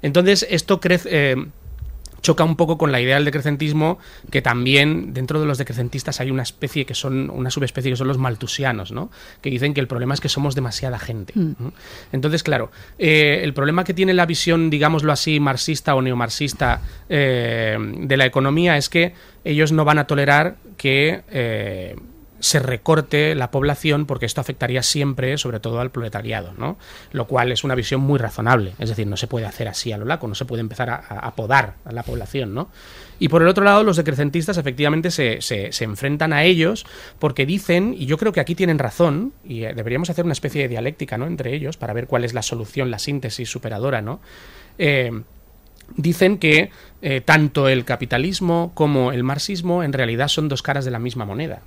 Entonces, esto crece. eh, choca un poco con la idea del decrecentismo, que también dentro de los decrecentistas hay una especie que son, una subespecie que son los maltusianos, ¿no? Que dicen que el problema es que somos demasiada gente. Mm. ¿no? Entonces, claro, eh, el problema que tiene la visión, digámoslo así, marxista o neomarxista eh, de la economía es que ellos no van a tolerar que eh, se recorte la población porque esto afectaría siempre, sobre todo al proletariado, ¿no? Lo cual es una visión muy razonable. Es decir, no se puede hacer así a lo laco, no se puede empezar a, a- podar a la población, ¿no? Y por el otro lado, los decrecentistas efectivamente se, se- se enfrentan a ellos porque dicen, y yo creo que aquí tienen razón, y eh, deberíamos hacer una especie de dialéctica, ¿no? Entre ellos, para ver cuál es la solución, la síntesis superadora, ¿no? Eh, dicen que eh, tanto el capitalismo como el marxismo en realidad son dos caras de la misma moneda.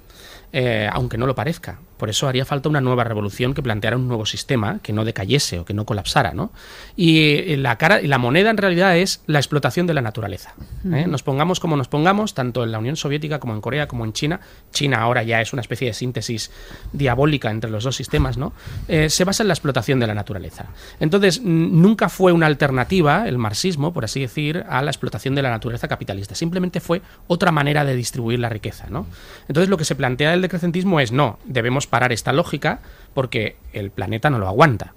Eh, aunque no lo parezca. Por eso haría falta una nueva revolución que planteara un nuevo sistema que no decayese o que no colapsara. ¿no? Y eh, la, cara, la moneda en realidad es la explotación de la naturaleza. ¿eh? Nos pongamos como nos pongamos, tanto en la Unión Soviética como en Corea, como en China. China ahora ya es una especie de síntesis diabólica entre los dos sistemas, ¿no? Eh, se basa en la explotación de la naturaleza. Entonces, nunca fue una alternativa, el marxismo, por así decir, a la explotación de la naturaleza capitalista. Simplemente fue otra manera de distribuir la riqueza, ¿no? Entonces, lo que se plantea del decrecentismo es, no, debemos parar esta lógica porque el planeta no lo aguanta.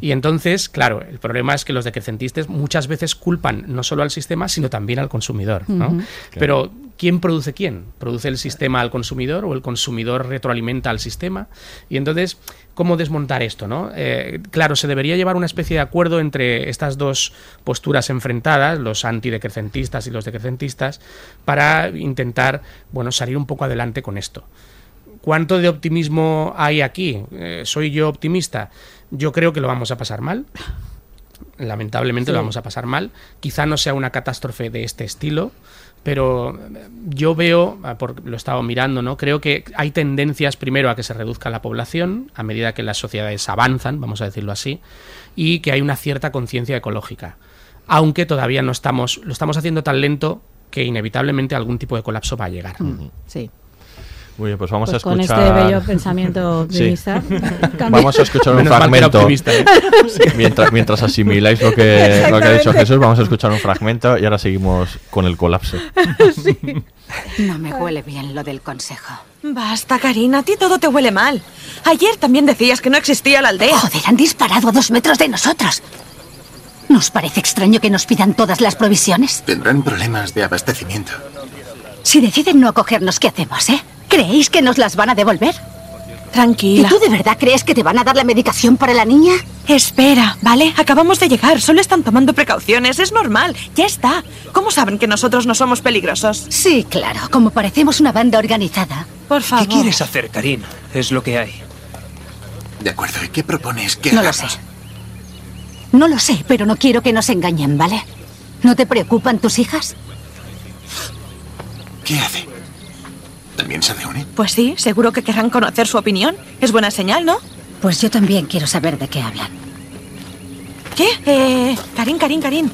Y entonces, claro, el problema es que los decrecentistas muchas veces culpan no solo al sistema, sino también al consumidor. Pero, ¿quién produce quién? ¿Produce el sistema al consumidor o el consumidor retroalimenta al sistema? Y entonces, ¿cómo desmontar esto? ¿no? Eh, claro, se debería llevar una especie de acuerdo entre estas dos posturas enfrentadas, los antidecrecentistas y los decrecentistas, para intentar bueno, salir un poco adelante con esto. ¿Cuánto de optimismo hay aquí? Eh, ¿Soy yo optimista? Yo creo que lo vamos a pasar mal. Lamentablemente Sí. lo vamos a pasar mal. Quizá no sea una catástrofe de este estilo, pero eh, yo veo, ah, por, lo he estado mirando, ¿no? Creo que hay tendencias primero a que se reduzca la población a medida que las sociedades avanzan, vamos a decirlo así, y que hay una cierta conciencia ecológica. Aunque todavía no estamos, lo estamos haciendo tan lento que inevitablemente algún tipo de colapso va a llegar. Sí. Muy bien, pues vamos Pues a con escuchar. este bello pensamiento optimista. Vamos a escuchar un Menos fragmento. ¿eh? mientras, mientras asimiláis lo que, lo que ha dicho Jesús, vamos a escuchar un fragmento y ahora seguimos con el colapso. No me huele bien lo del consejo. Basta, Karina, a ti todo te huele mal. Ayer también decías que no existía la aldea. Joder, han disparado a dos metros de nosotros. ¿Nos parece extraño que nos pidan todas las provisiones? Tendrán problemas de abastecimiento. Si deciden no acogernos, ¿qué hacemos, eh? ¿Creéis que nos las van a devolver? Tranquila. ¿Y tú de verdad crees que te van a dar la medicación para la niña? Espera, ¿vale? Acabamos de llegar, solo están tomando precauciones, es normal, ya está. ¿Cómo saben que nosotros no somos peligrosos? Sí, claro, como parecemos una banda organizada. Por favor. ¿Qué quieres hacer, Karina? Es lo que hay. De acuerdo, ¿y qué propones que No lo hagamos? sé. No lo sé, pero no quiero que nos engañen, ¿vale? ¿No te preocupan tus hijas? ¿Qué hace? ¿También se reúne? Pues sí, seguro que querrán conocer su opinión. Es buena señal, ¿no? Pues yo también quiero saber de qué hablan. ¿Qué? Eh, Karin, Karin, Karin.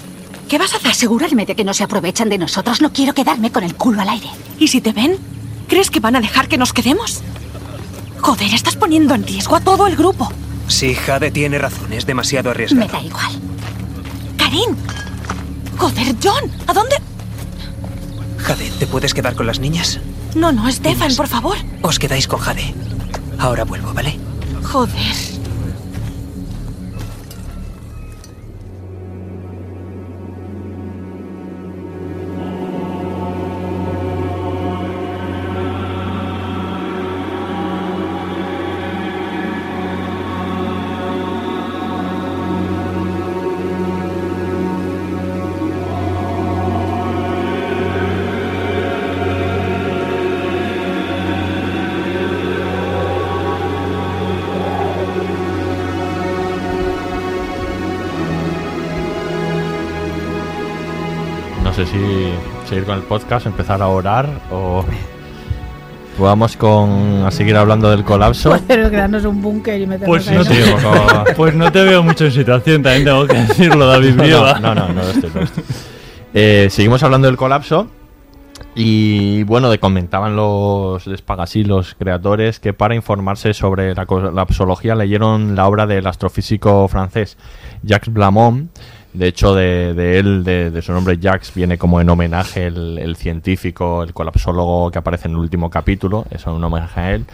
¿Qué vas a hacer? Asegurarme de que no se aprovechan de nosotros. No quiero quedarme con el culo al aire. ¿Y si te ven? ¿Crees que van a dejar que nos quedemos? Joder, estás poniendo en riesgo a todo el grupo. Sí, Jade tiene razón. Es demasiado arriesgado. Me da igual. Karin. Joder, John. ¿A dónde? Jade, ¿te puedes quedar con las niñas? No, no, Stefan, por favor. Os quedáis con Jade. Ahora vuelvo, ¿vale? Joder. Sé si seguir con el podcast, empezar a orar o vamos con a seguir hablando del colapso. Pero crearnos un búnker y meternos Pues ahí. no, te, pues no te veo mucho en situación, también tengo que decirlo, David No, Brieva. No, no, no, no estoy, no estoy. Eh, seguimos hablando del colapso. Y bueno, de comentaban los Despagasí, los creadores, que para informarse sobre la colapsología leyeron la obra del astrofísico francés Jacques Blamont. De hecho, de, de él, de, de su nombre Jacques, viene como en homenaje el, el científico, el colapsólogo que aparece en el último capítulo. Es un homenaje a él.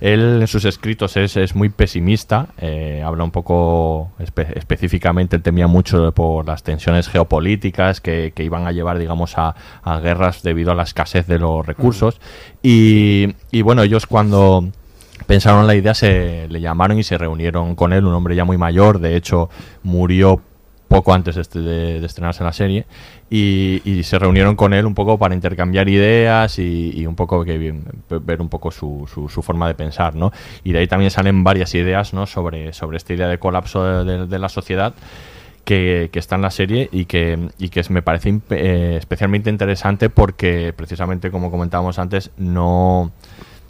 Él en sus escritos es, es muy pesimista, eh, habla un poco espe- específicamente, él temía mucho por las tensiones geopolíticas que, que iban a llevar, digamos, a, a guerras debido a la escasez de los recursos. Y, y bueno, ellos cuando pensaron la idea se le llamaron y se reunieron con él, un hombre ya muy mayor, de hecho murió poco antes de, de- estrenarse la serie y, se reunieron con él un poco para intercambiar ideas y, un poco ver un poco su, forma de pensar ¿no? y de ahí también salen varias ideas ¿no? sobre, sobre esta idea de colapso de, de- la sociedad que, está en la serie y que, y que me parece eh, especialmente interesante porque precisamente como comentábamos antes no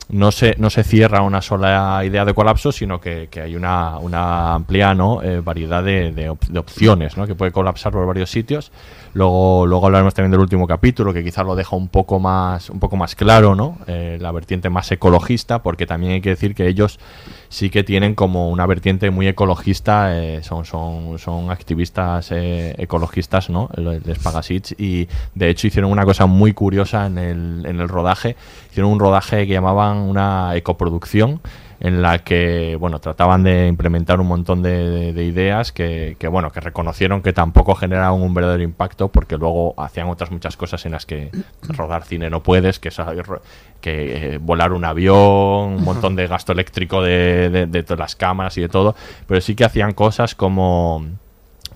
no se, no se cierra una sola idea de colapso, sino que, que hay una, una amplia ¿no? eh, variedad de, de op- de opciones ¿no? que puede colapsar por varios sitios. Luego, luego hablaremos también del último capítulo, que quizás lo deja un poco más, un poco más claro, ¿no? Eh, la vertiente más ecologista, porque también hay que decir que ellos sí que tienen como una vertiente muy ecologista, eh, son, son, son activistas eh, ecologistas, ¿no? Los de Spagasich, y de hecho hicieron una cosa muy curiosa en el, en el rodaje, hicieron un rodaje que llamaban una ecoproducción, en la que bueno trataban de implementar un montón de, de- de ideas que, que, bueno que reconocieron que tampoco generaban un verdadero impacto porque luego hacían otras muchas cosas en las que rodar cine no puedes que, que eh, volar un avión un montón de gasto eléctrico de- de todas las cámaras y de todo. Pero sí que hacían cosas como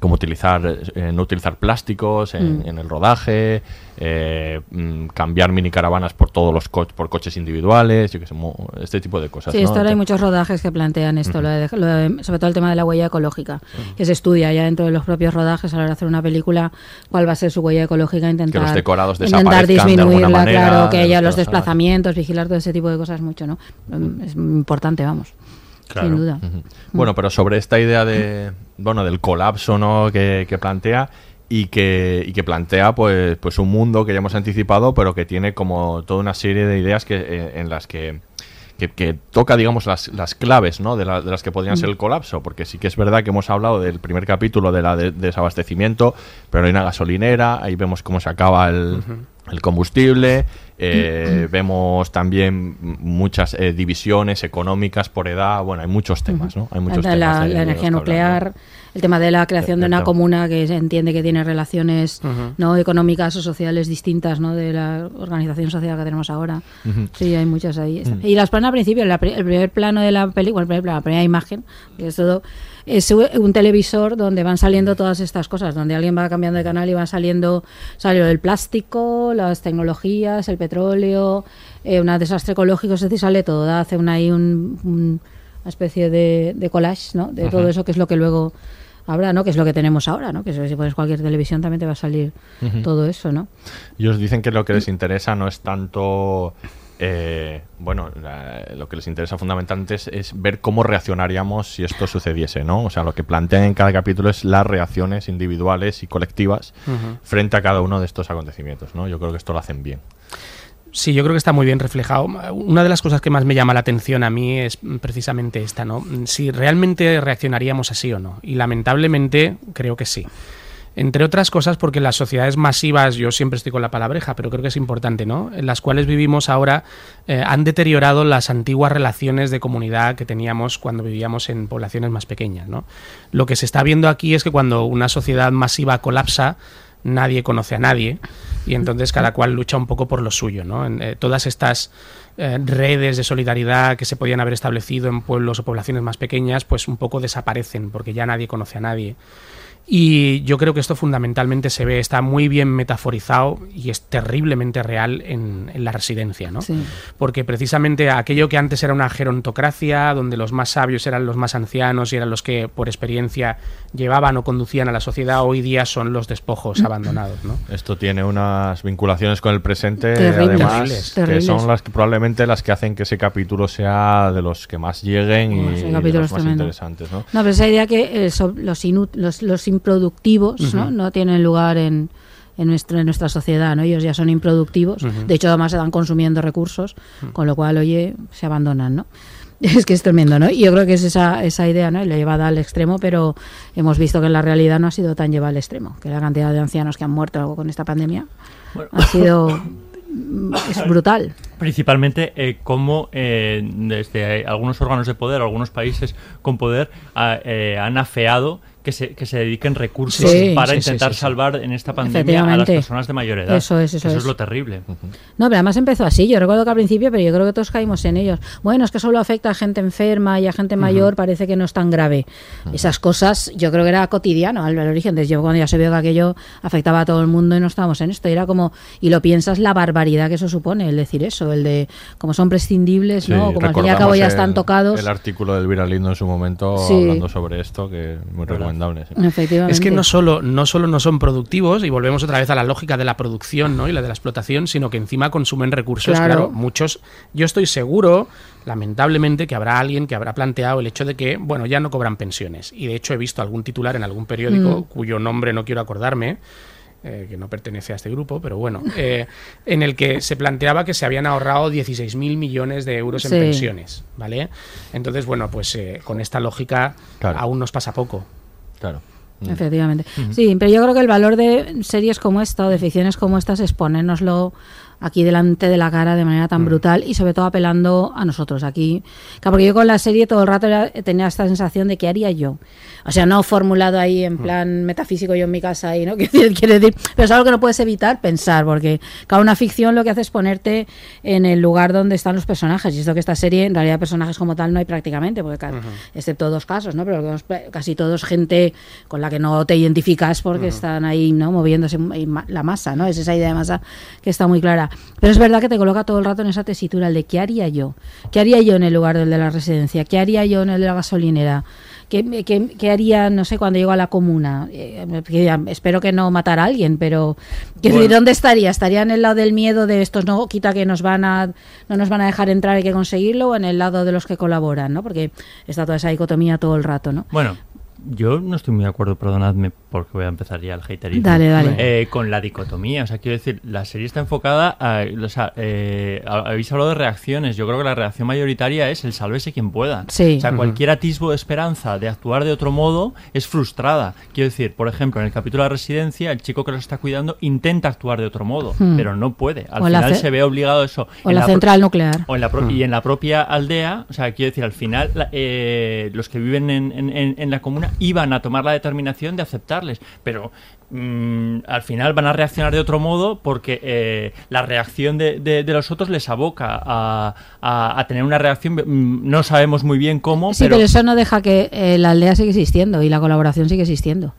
como utilizar eh, no utilizar plásticos en, Mm. en el rodaje eh, mm, cambiar mini caravanas por todos los co- por coches individuales yo sé, este tipo de cosas Sí, ¿no? esto ahora hay muchos rodajes que plantean esto, lo de- lo de- sobre todo el tema de la huella ecológica, que se estudia ya dentro de los propios rodajes a la hora de hacer una película, cuál va a ser su huella ecológica, intentar, los decorados intentar de disminuirla, manera claro, que haya los desplazamientos, vigilar todo ese tipo de cosas mucho, ¿no? Mm, Es importante, vamos. Claro. Sin duda. Ujú. Bueno, pero sobre esta idea de bueno del colapso ¿no? que, que plantea y que, y que plantea pues, pues un mundo que ya hemos anticipado, pero que tiene como toda una serie de ideas que, eh, en las que, que, que toca, digamos, las, las claves ¿no? de, la- de las que podrían ser el colapso, porque sí que es verdad que hemos hablado del primer capítulo de la de- desabastecimiento, pero hay una gasolinera, ahí vemos cómo se acaba el, el combustible, eh, vemos también muchas eh, divisiones económicas por edad, bueno, hay muchos temas, ¿no? Hay muchos la, temas la- de- la de energía hablar, nuclear, el tema de la creación de El una tema. comuna que se entiende que tiene relaciones Ujú. no económicas o sociales distintas ¿no? de la organización social que tenemos ahora. Ujú. Sí, hay muchas ahí. Mm. Y las planas al principio, la el primer plano de la película, el primer plano, la primera imagen, que es todo, es un televisor donde van saliendo todas estas cosas, donde alguien va cambiando de canal y van saliendo, salió el plástico, las tecnologías, el petróleo, eh, un desastre ecológico, es decir, sale todo, hace una, ahí un- un- una especie de, de collage, ¿no? De todo eso que es lo que luego habrá, ¿no? Que es lo que tenemos ahora, ¿no? Que si pones cualquier televisión también te va a salir todo eso, ¿no? Ellos dicen que lo que les interesa no es tanto eh, bueno, la- lo que les interesa fundamentalmente es, es ver cómo reaccionaríamos si esto sucediese, ¿no? O sea, lo que plantean en cada capítulo es las reacciones individuales y colectivas frente a cada uno de estos acontecimientos, ¿no? Yo creo que esto lo hacen bien. Sí, yo creo que está muy bien reflejado. Una de las cosas que más me llama la atención a mí es precisamente esta, ¿no? Si realmente reaccionaríamos así o no. Y lamentablemente creo que sí. Entre otras cosas porque las sociedades masivas, yo siempre estoy con la palabreja, pero creo que es importante, ¿no? En las cuales vivimos ahora eh, han deteriorado las antiguas relaciones de comunidad que teníamos cuando vivíamos en poblaciones más pequeñas, ¿no? Lo que se está viendo aquí es que cuando una sociedad masiva colapsa, nadie conoce a nadie y entonces cada cual lucha un poco por lo suyo, ¿no? En, eh, todas estas eh, redes de solidaridad que se podían haber establecido en pueblos o poblaciones más pequeñas, pues un poco desaparecen porque ya nadie conoce a nadie. Y yo creo que esto fundamentalmente se ve, está muy bien metaforizado y es terriblemente real en, en la residencia, ¿no? Sí. Porque precisamente aquello que antes era una gerontocracia, donde los más sabios eran los más ancianos y eran los que por experiencia llevaban o conducían a la sociedad, hoy día son los despojos abandonados, ¿no? Esto tiene unas vinculaciones con el presente, Terribles. además, Terribles. que son las que probablemente las que hacen que ese capítulo sea de los que más lleguen y, de los más tremendo. interesantes, ¿no? No, pero esa idea que eh, so- los, los, los improductivos ¿no? Ujú. no tienen lugar en, en, nuestra, en nuestra sociedad, ¿no? Ellos ya son improductivos. Ujú. De hecho, además se dan consumiendo recursos, Ujú. con lo cual, oye, se abandonan, ¿no? Es que es tremendo, ¿no? Y yo creo que es esa, esa idea, ¿no? Y la llevada al extremo, pero hemos visto que en la realidad no ha sido tan llevada al extremo. Que la cantidad de ancianos que han muerto con esta pandemia ha sido es brutal. Principalmente eh, cómo eh, desde algunos órganos de poder, algunos países con poder, eh, han afeado que se, que se dediquen recursos Sí. para Sí, intentar sí, sí. salvar en esta pandemia a las personas de mayor edad. Eso es, eso es. lo terrible. No, pero además empezó así. Yo recuerdo que al principio, pero yo creo que todos caímos en ellos. Bueno, es que solo afecta a gente enferma y a gente mayor, parece que no es tan grave. Esas cosas yo creo que era cotidiano al, al origen. Desde yo cuando ya se vio que aquello afectaba a todo el mundo y no estábamos en esto. Era como, y lo piensas, la barbaridad que eso supone, el decir eso, el de como son prescindibles, Sí, ¿no? Como al fin y al cabo ya el- están tocados. El artículo del Viralindo en su momento Sí. hablando sobre esto, que es muy recomendable. Sí. Efectivamente. Es que no solo, no solo no son productivos, y volvemos otra vez a la lógica de la producción ¿no? y la de la explotación, sino que encima consumen recursos. Claro. Claro. muchos. Yo estoy seguro, lamentablemente, que habrá alguien que habrá planteado el hecho de que, bueno, ya no cobran pensiones. Y de hecho he visto algún titular en algún periódico, Mm. cuyo nombre no quiero acordarme, eh, que no pertenece a este grupo, pero bueno, eh, en el que se planteaba que se habían ahorrado 16.000 millones de euros en Sí. pensiones, ¿vale? Entonces, bueno, pues eh, con esta lógica aún nos pasa poco. Claro. Efectivamente. Ujú. Sí, pero yo creo que el valor de series como esta o de ficciones como estas es ponérnoslo aquí delante de la cara de manera tan brutal y sobre todo apelando a nosotros aquí. Porque yo con la serie todo el rato tenía esta sensación de qué haría yo. O sea, no formulado ahí en plan metafísico yo en mi casa y no quiere decir, quiere decir- pero es algo que no puedes evitar pensar porque cada una ficción lo que hace es ponerte en el lugar donde están los personajes y esto que esta serie en realidad personajes como tal no hay prácticamente porque excepto dos casos, ¿no? Pero casi todos gente con la que no te identificas porque están ahí, ¿no? Moviéndose la masa, ¿no? Es esa idea de masa que está muy clara. Pero es verdad que te coloca todo el rato en esa tesitura el de qué haría yo, qué haría yo en el lugar del de la residencia, qué haría yo en el de la gasolinera, qué, qué- qué haría, no sé, cuando llego a la comuna. Eh, que espero que no matara a alguien, pero ¿qué Bueno. decir, ¿dónde estaría? ¿Estaría en el lado del miedo de estos no quita que nos van a no nos van a dejar entrar, hay que conseguirlo o en el lado de los que colaboran, ¿no? Porque está toda esa dicotomía todo el rato, ¿no? Bueno, yo no estoy muy de acuerdo, perdonadme, porque voy a empezar ya el haterismo. Dale, dale. Eh, con la dicotomía, o sea, quiero decir, la serie está enfocada a. O sea, eh, ha- habéis hablado de reacciones. Yo creo que la reacción mayoritaria es el sálvese quien pueda. Sí. O sea, cualquier atisbo de esperanza de actuar de otro modo es frustrada. Quiero decir, por ejemplo, en el capítulo de la residencia, el chico que los está cuidando intenta actuar de otro modo, Hmm. pero no puede. Al O final se ve obligado a eso. o en la central nuclear. o en la pro- Hmm. Y en la propia aldea, o sea, quiero decir, al final la- eh, los que viven en, en- en- en la comuna iban a tomar la determinación de aceptarles, pero mm, al final van a reaccionar de otro modo porque eh, la reacción de, de- de los otros les aboca a, a- a tener una reacción, mm, no sabemos muy bien cómo, Sí, pero, eso no deja que eh, la aldea sigue existiendo y la colaboración sigue existiendo.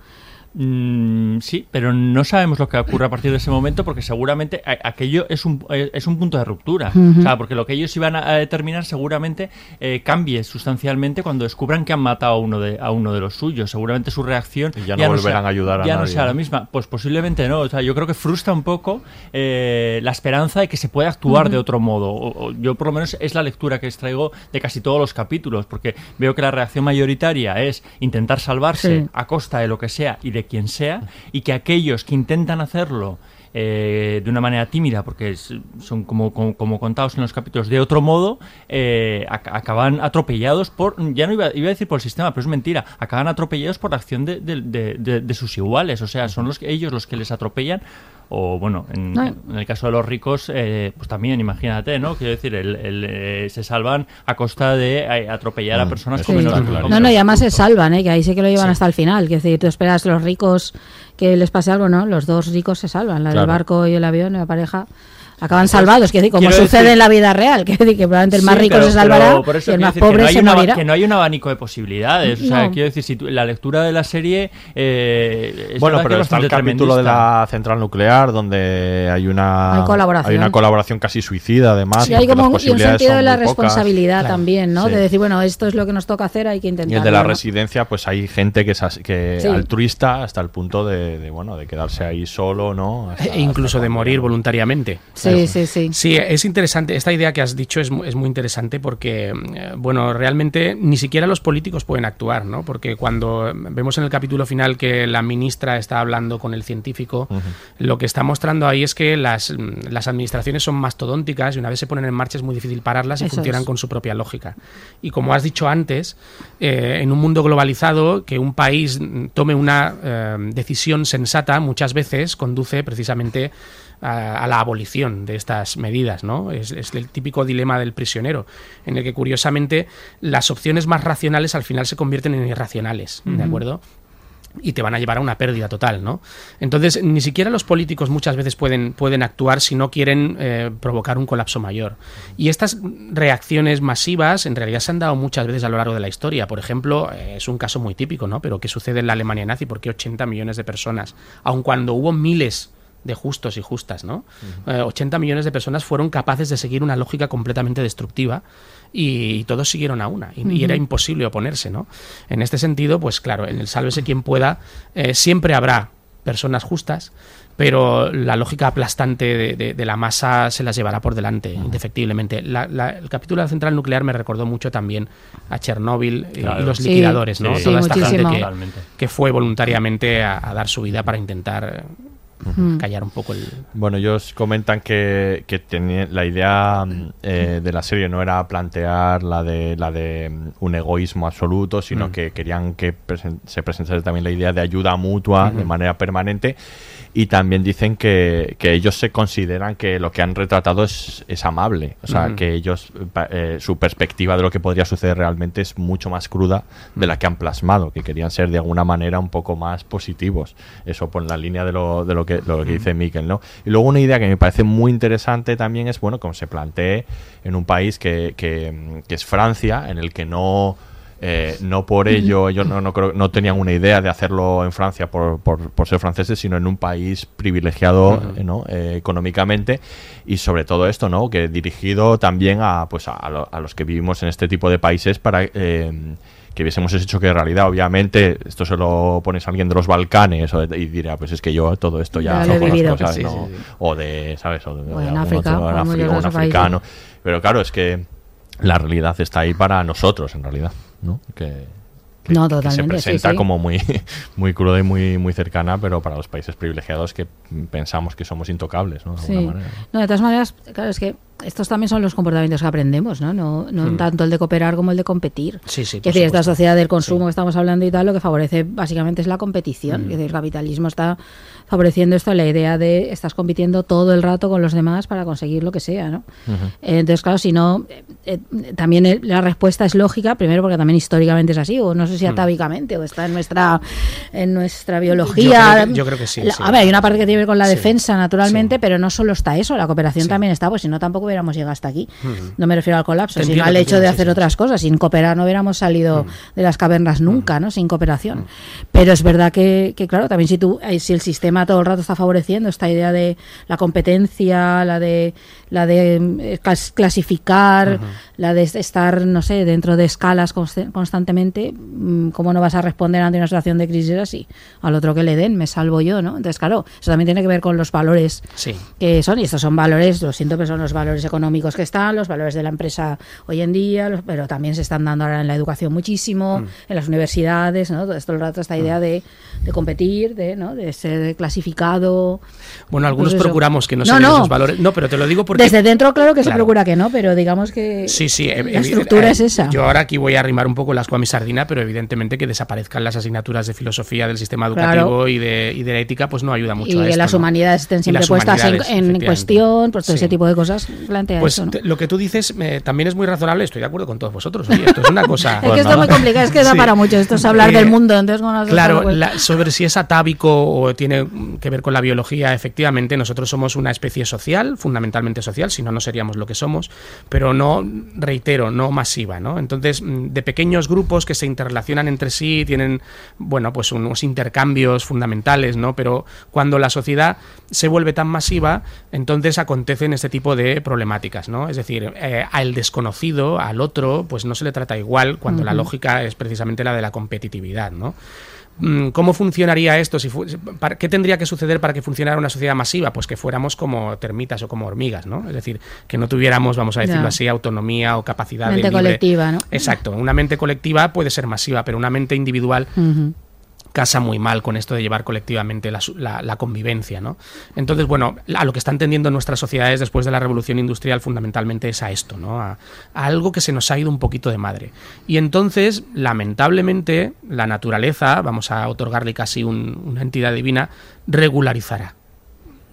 Mm, sí, pero no sabemos lo que ocurre a partir de ese momento porque seguramente a- aquello es un, eh, es un punto de ruptura. O sea, porque lo que ellos iban a, determinar seguramente eh, cambie sustancialmente cuando descubran que han matado a uno de, a uno de los suyos. Seguramente su reacción Y ya no volverán sea- a ayudar a ya no sea la ¿no? misma. Pues posiblemente no. O sea, yo creo que frustra un poco eh, la esperanza de que se pueda actuar de otro modo. O- o yo por lo menos es la lectura que extraigo de casi todos los capítulos, porque veo que la reacción mayoritaria es intentar salvarse Sí. a costa de lo que sea y de quien sea, y que aquellos que intentan hacerlo eh, de una manera tímida, porque son como, como, como contados en los capítulos, de otro modo, eh, ac- acaban atropellados por, ya no iba, iba a decir por el sistema, pero es mentira, acaban atropellados por la acción de, de- de- de- de sus iguales, o sea, son los ellos los que les atropellan. O bueno, en, No. en el caso de los ricos, eh, pues también, imagínate, ¿no? Quiero decir, el- el, eh, se salvan a costa de eh, atropellar a Mm, personas con menos. No, no, y además se salvan, ¿eh? que ahí sí que lo llevan Sí. hasta el final. Que decir, tú esperas los ricos que les pase algo, ¿no? Los dos ricos se salvan, la del barco y el avión, la pareja. Acaban salvados, que decir, como sucede decir- en la vida real, que probablemente el más Sí, rico pero- se salvará pero por eso y el más decir que pobre no hay se una- morirá. Que no hay un abanico de posibilidades. O sea, No. quiero decir, si tú- la lectura de la serie. eh, es Bueno, pero es está el capítulo de la central nuclear donde hay una Hay colaboración. hay una colaboración casi suicida además. Y hay como un, y un sentido de la responsabilidad Claro. también, ¿no? Sí. De decir, bueno, esto es lo que nos toca hacer, hay que Y intentarlo. el de la ¿no? residencia, pues hay gente que es as- que Sí. altruista hasta el punto de, de, bueno de quedarse ahí solo, ¿no? Hasta- E incluso de morir voluntariamente. Sí, sí, sí. Sí, es interesante. Esta idea que has dicho es, mu- es muy interesante porque, eh, bueno, realmente ni siquiera los políticos pueden actuar, ¿no? Porque cuando vemos en el capítulo final que la ministra está hablando con el científico, lo que está mostrando ahí es que las, mm, las administraciones son mastodónticas y una vez se ponen en marcha es muy difícil pararlas y Eso funcionan es. con su propia lógica. Y como has dicho antes, eh, en un mundo globalizado, que un país mm, tome una eh, decisión sensata muchas veces conduce precisamente a, a la abolición de estas medidas, ¿no? Es, es el típico dilema del prisionero, en el que curiosamente las opciones más racionales al final se convierten en irracionales, ¿de acuerdo? y te van a llevar a una pérdida total, ¿no? Entonces, ni siquiera los políticos muchas veces pueden, pueden actuar si no quieren eh, provocar un colapso mayor. Y estas reacciones masivas en realidad se han dado muchas veces a lo largo de la historia. Por ejemplo, eh, es un caso muy típico, ¿no? Pero ¿qué sucede en la Alemania nazi? ¿Por qué 80 millones de personas? Aun cuando hubo miles de justos y justas, ¿no? Eh, 80 millones de personas fueron capaces de seguir una lógica completamente destructiva y, todos siguieron a una y, y era imposible oponerse, ¿no? En este sentido, pues claro, en el sálvese quien pueda, eh, siempre habrá personas justas, pero la lógica aplastante de, de- de la masa se las llevará por delante, indefectiblemente. La- la- el capítulo de la central nuclear me recordó mucho también a Chernóbil y- Claro. y los Sí, liquidadores, ¿no? sí, Toda esta gente que, fue voluntariamente a, a dar su vida para intentar eh, Mm. callar un poco el... Bueno, ellos comentan que, que tenía- la idea mm, eh, de la serie no era plantear la de la de mm, un egoísmo absoluto, sino Mm. que querían que presen- se presentase también la idea de ayuda mutua de Ujú. manera permanente. Y también dicen que, que ellos se consideran que lo que han retratado es, es amable. O sea, que ellos, eh, su perspectiva de lo que podría suceder realmente es mucho más cruda de la que han plasmado, que querían ser de alguna manera un poco más positivos. Eso por la línea de lo, de lo que, lo que dice Miquel, ¿no? Y luego una idea que me parece muy interesante también es, bueno, como se plantee en un país que, que, mm, que es Francia, en el que no... eh, no por ello, ellos no, no, creo- no tenían una idea de hacerlo en Francia por, por, por ser franceses, sino en un país privilegiado eh, ¿no? Eh, económicamente y sobre todo esto, ¿no? que dirigido también a, pues a, a lo- a los que vivimos en este tipo de países para eh, que viésemos ese choque de realidad. Obviamente, esto se lo pones a alguien de los Balcanes o de- y dirá, pues es que yo todo esto ya, Ya lo he conozco, vivido. ¿sabes? Sí, No- sí, sí. O de, ¿sabes? O, de- O de en algún África, otro, en en África, un africano. Pero claro, es que la realidad está ahí para nosotros, en realidad, ¿no? Que, que- No, que se presenta sí. como muy, muy cruda y muy, muy cercana, pero para los países privilegiados que pensamos que somos intocables, ¿no? De alguna Sí. manera. No, de todas maneras, claro, es que estos también son los comportamientos que aprendemos, ¿no? No, no Hmm. tanto el de cooperar como el de competir. Sí, sí, Es decir, esta sociedad del consumo que estamos hablando y tal, lo que favorece básicamente es la competición. Mm. Es decir, el capitalismo está favoreciendo esto, la idea de estás compitiendo todo el rato con los demás para conseguir lo que sea, ¿no? Eh, Entonces, claro, si no, eh, eh, también la respuesta es lógica, primero porque también históricamente es así, o no sé si Hmm. atávicamente, o está en nuestra en nuestra biología. Yo creo que- yo creo que sí, La- sí. A ver, hay una parte que tiene que ver con la Sí, defensa, naturalmente, sí. pero no solo está eso, la cooperación también está, pues si no tampoco hubiéramos llegado hasta aquí. No me refiero al colapso, sino al hecho de entiendo, hacer sí, otras cosas. Sin cooperar no hubiéramos salido de las cavernas nunca, ¿no? Sin cooperación. Pero es verdad que, que, claro, también si tú, eh, si el sistema todo el rato está favoreciendo esta idea de la competencia, la de la de eh, clas- clasificar, la de estar, no sé, dentro de escalas const- constantemente, mm, ¿cómo no vas a responder ante una situación de crisis así? Al otro que le den, me salvo yo, ¿no? Entonces, claro, eso también tiene que ver con los valores Sí. que son, y estos son valores, lo siento, pero son los valores económicos que están, los valores de la empresa hoy en día, los- pero también se están dando ahora en la educación muchísimo, Mm. en las universidades, ¿no? Todo esto el rato esta idea de, de competir, de, ¿no? de ser clasificado. Bueno, algunos Pues procuramos que no, No, se den no. esos valores. No, pero te lo digo porque. Desde dentro, claro que se procura que no, pero digamos que Sí, sí. ev- la estructura eh, es esa. Yo ahora aquí voy a arrimar un poco las a mi sardina, pero evidentemente que desaparezcan las asignaturas de filosofía del sistema educativo Claro. y, de, y de la ética, pues no ayuda mucho y a esto. las ¿no? humanidades estén siempre puestas en, cuestión, pues todo Sí. ese tipo de cosas plantea Pues eso. ¿no? lo que tú dices eh, también es muy razonable, estoy de acuerdo con todos vosotros. Oye, esto es una cosa. Es que esto es muy complicado, es que da Sí. para mucho. Esto es hablar Eh, del mundo, entonces Claro, pues- la- sobre si es atávico o tiene que ver con la biología, efectivamente, nosotros somos una especie social, fundamentalmente social, si no, no seríamos lo que somos, pero no, reitero, no masiva, ¿no? Entonces, mm, de pequeños grupos que se interrelacionan entre sí, tienen, bueno, pues unos intercambios fundamentales, ¿no? Pero cuando la sociedad se vuelve tan masiva, entonces acontecen este tipo de problemáticas, ¿no? Es decir, eh, al desconocido, al otro, pues no se le trata igual cuando la lógica es precisamente la de la competitividad, ¿no? Mm, ¿Cómo funcionaría esto? Si ¿Qué tendría que suceder para que funcionara una sociedad masiva? Pues que fuéramos como termitas o como hormigas, ¿no? Es decir, que no tuviéramos, vamos a decirlo así, autonomía o capacidad de Mente colectiva, ¿no? Exacto. Una mente colectiva puede ser masiva, pero una mente individual. Casa muy mal con esto de llevar colectivamente la, la- convivencia, ¿no? Entonces, bueno, a lo que están tendiendo nuestras sociedades después de la revolución industrial fundamentalmente es a esto, ¿no? A, algo que se nos ha ido un poquito de madre. Y entonces, lamentablemente, la naturaleza, vamos a otorgarle casi un- una entidad divina, regularizará.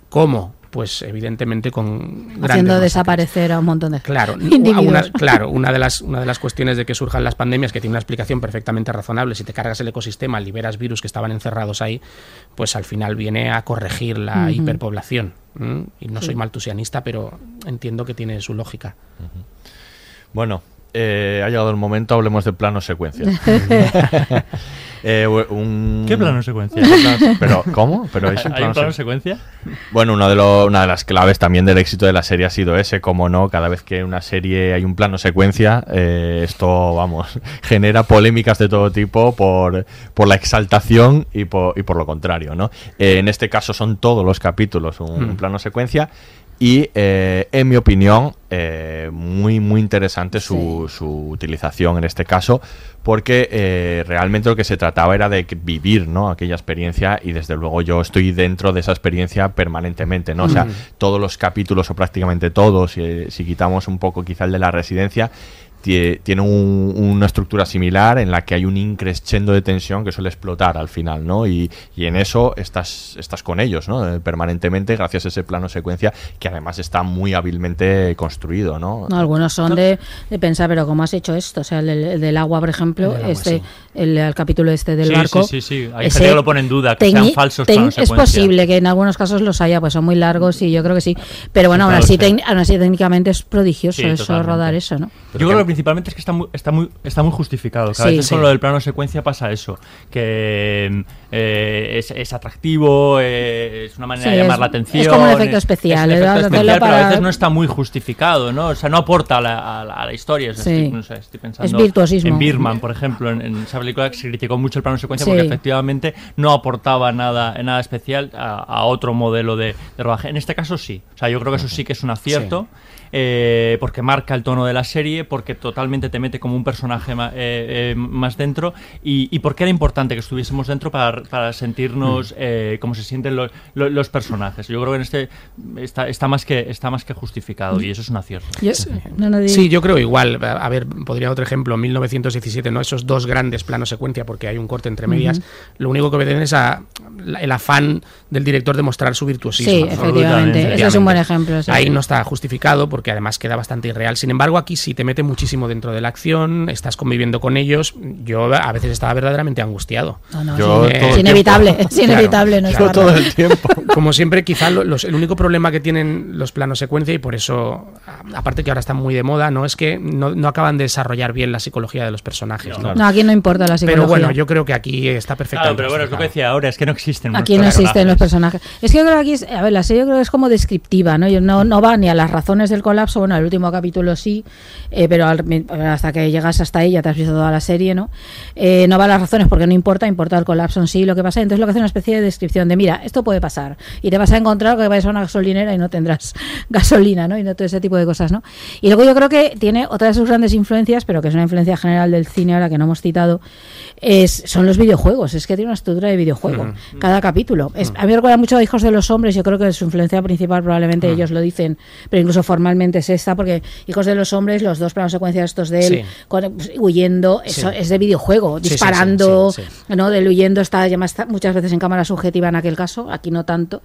¿Cómo? Pues evidentemente con haciendo desaparecer a un montón de Claro, individuos. una, claro, una de las una de las cuestiones de que surjan las pandemias que tiene una explicación perfectamente razonable, si te cargas el ecosistema, liberas virus que estaban encerrados ahí, pues al final viene a corregir la hiperpoblación. Y no Sí. soy maltusianista, pero entiendo que tiene su lógica. Bueno, eh, ha llegado el momento, hablemos de plano secuencia. Eh, un- ¿Qué plano secuencia? Pero, ¿cómo? Pero es un ¿Hay un plano plano se- secuencia? Bueno, uno de lo- una de las claves también del éxito de la serie ha sido ese, como no, cada vez que en una serie hay un plano secuencia, eh, esto, vamos, genera polémicas de todo tipo por, por la exaltación y por, y por lo contrario, ¿no? Eh, en este caso son todos los capítulos un Mm. plano secuencia y, eh, en mi opinión, eh, muy, muy interesante su, su utilización en este caso, porque eh, realmente lo que se trataba era de vivir ¿no? aquella experiencia y desde luego yo estoy dentro de esa experiencia permanentemente, ¿no? O sea, todos los capítulos o prácticamente todos, si, si quitamos un poco quizá el de la residencia, tiene un- una estructura similar en la que hay un increscendo de tensión que suele explotar al final, ¿no? Y, y en eso estás, estás con ellos, ¿no? Eh, permanentemente gracias a ese plano secuencia que además está muy hábilmente construido, ¿no? No, algunos son de, de pensar, pero ¿cómo has hecho esto? O sea, el, el del agua, por ejemplo, agua, este, sí. El, el capítulo este del Sí, barco. sí, sí, sí. Hay gente que lo pone en duda, que sean falsos planos Es posible que en algunos casos los haya, pues son muy largos y yo creo que sí. Pero bueno, Sí, aún, claro, así, sí. aún así técnicamente es prodigioso eso, totalmente. rodar eso, ¿no? Yo creo que principalmente es que está muy, está muy, está muy justificado. Sí, vez sí. con lo del plano secuencia pasa eso. Que eh, es, es atractivo, eh, es una manera de llamar es- la es atención. como un efecto especial, Es un efecto especial, pero a para- veces no está muy justificado, ¿no? O sea, no aporta a la, a la- a la historia. O sea, Sí. estoy, no sé, estoy pensando Es virtuosismo. En Birman, por ejemplo, en, en esa película que se criticó mucho el plano secuencia Sí. porque efectivamente no aportaba nada, nada especial a, a otro modelo de, de rodaje. En este caso sí. O sea, yo creo que eso sí que es un acierto. eh, porque marca el tono de la serie, porque totalmente te mete como un personaje ma- eh, eh, más dentro y, y porque era importante que estuviésemos dentro para, para sentirnos eh, cómo se sienten los, lo- los personajes. Yo creo que en este está, está, más que, está más que justificado y eso es un acierto. No, no, Sí, yo creo igual. A a ver, podría otro ejemplo, 1917, ¿no? Esos dos grandes planos secuencia, porque hay un corte entre medias. Lo único que obedecen es a la- el afán del director de mostrar su virtuosismo. Sí, efectivamente. Ese es un buen ejemplo, sí. Ahí no está justificado porque además queda bastante irreal. Sin embargo, aquí sí te mete muchísimo dentro de la acción, estás conviviendo con ellos. Yo a veces estaba verdaderamente angustiado. No, no, Yo es, es inevitable, tiempo. es inevitable. no estar- todo el tiempo. Como siempre, quizá lo- los- el único problema que tienen los planos secuencia, y por eso, aparte que ahora están muy de moda, no es que no, no acaban de desarrollar bien la psicología de los personajes. ¿no? No, aquí no importa la psicología. Pero bueno, yo creo que aquí está perfectamente. Claro, pero bueno, es lo que decía ahora, es que no existen. Aquí no existen los personajes. Es que yo creo que aquí, es, a ver, la serie yo creo que es como descriptiva, ¿no? Yo no, no va ni a las razones del colapso, bueno, el último capítulo sí, eh, pero al- hasta que llegas hasta ahí ya te has visto toda la serie, ¿no? Eh, no va a las razones porque no importa, importa el colapso en sí, lo que pasa. Entonces lo que hace es una especie de descripción de, mira, esto puede pasar y te vas a encontrar que vayas a una gasolinera y no tendrás gasolina, ¿no? Y no todo ese tipo de cosas, ¿no? Y luego yo creo que tiene otra de sus grandes influencias, pero que es una influencia general del cine ahora que no hemos citado, es, son los videojuegos. Es que tiene una estructura de videojuego cada capítulo. Es, a mí me recuerda mucho a Hijos de los Hombres. Yo creo que su influencia principal probablemente ellos lo dicen, pero incluso formalmente es esta, porque Hijos de los Hombres, los dos planos secuencias estos de él Sí. con- pues, huyendo, eso es de videojuego, disparando, sí, ¿no? Del huyendo está además muchas veces en cámara subjetiva en aquel caso, aquí no tanto.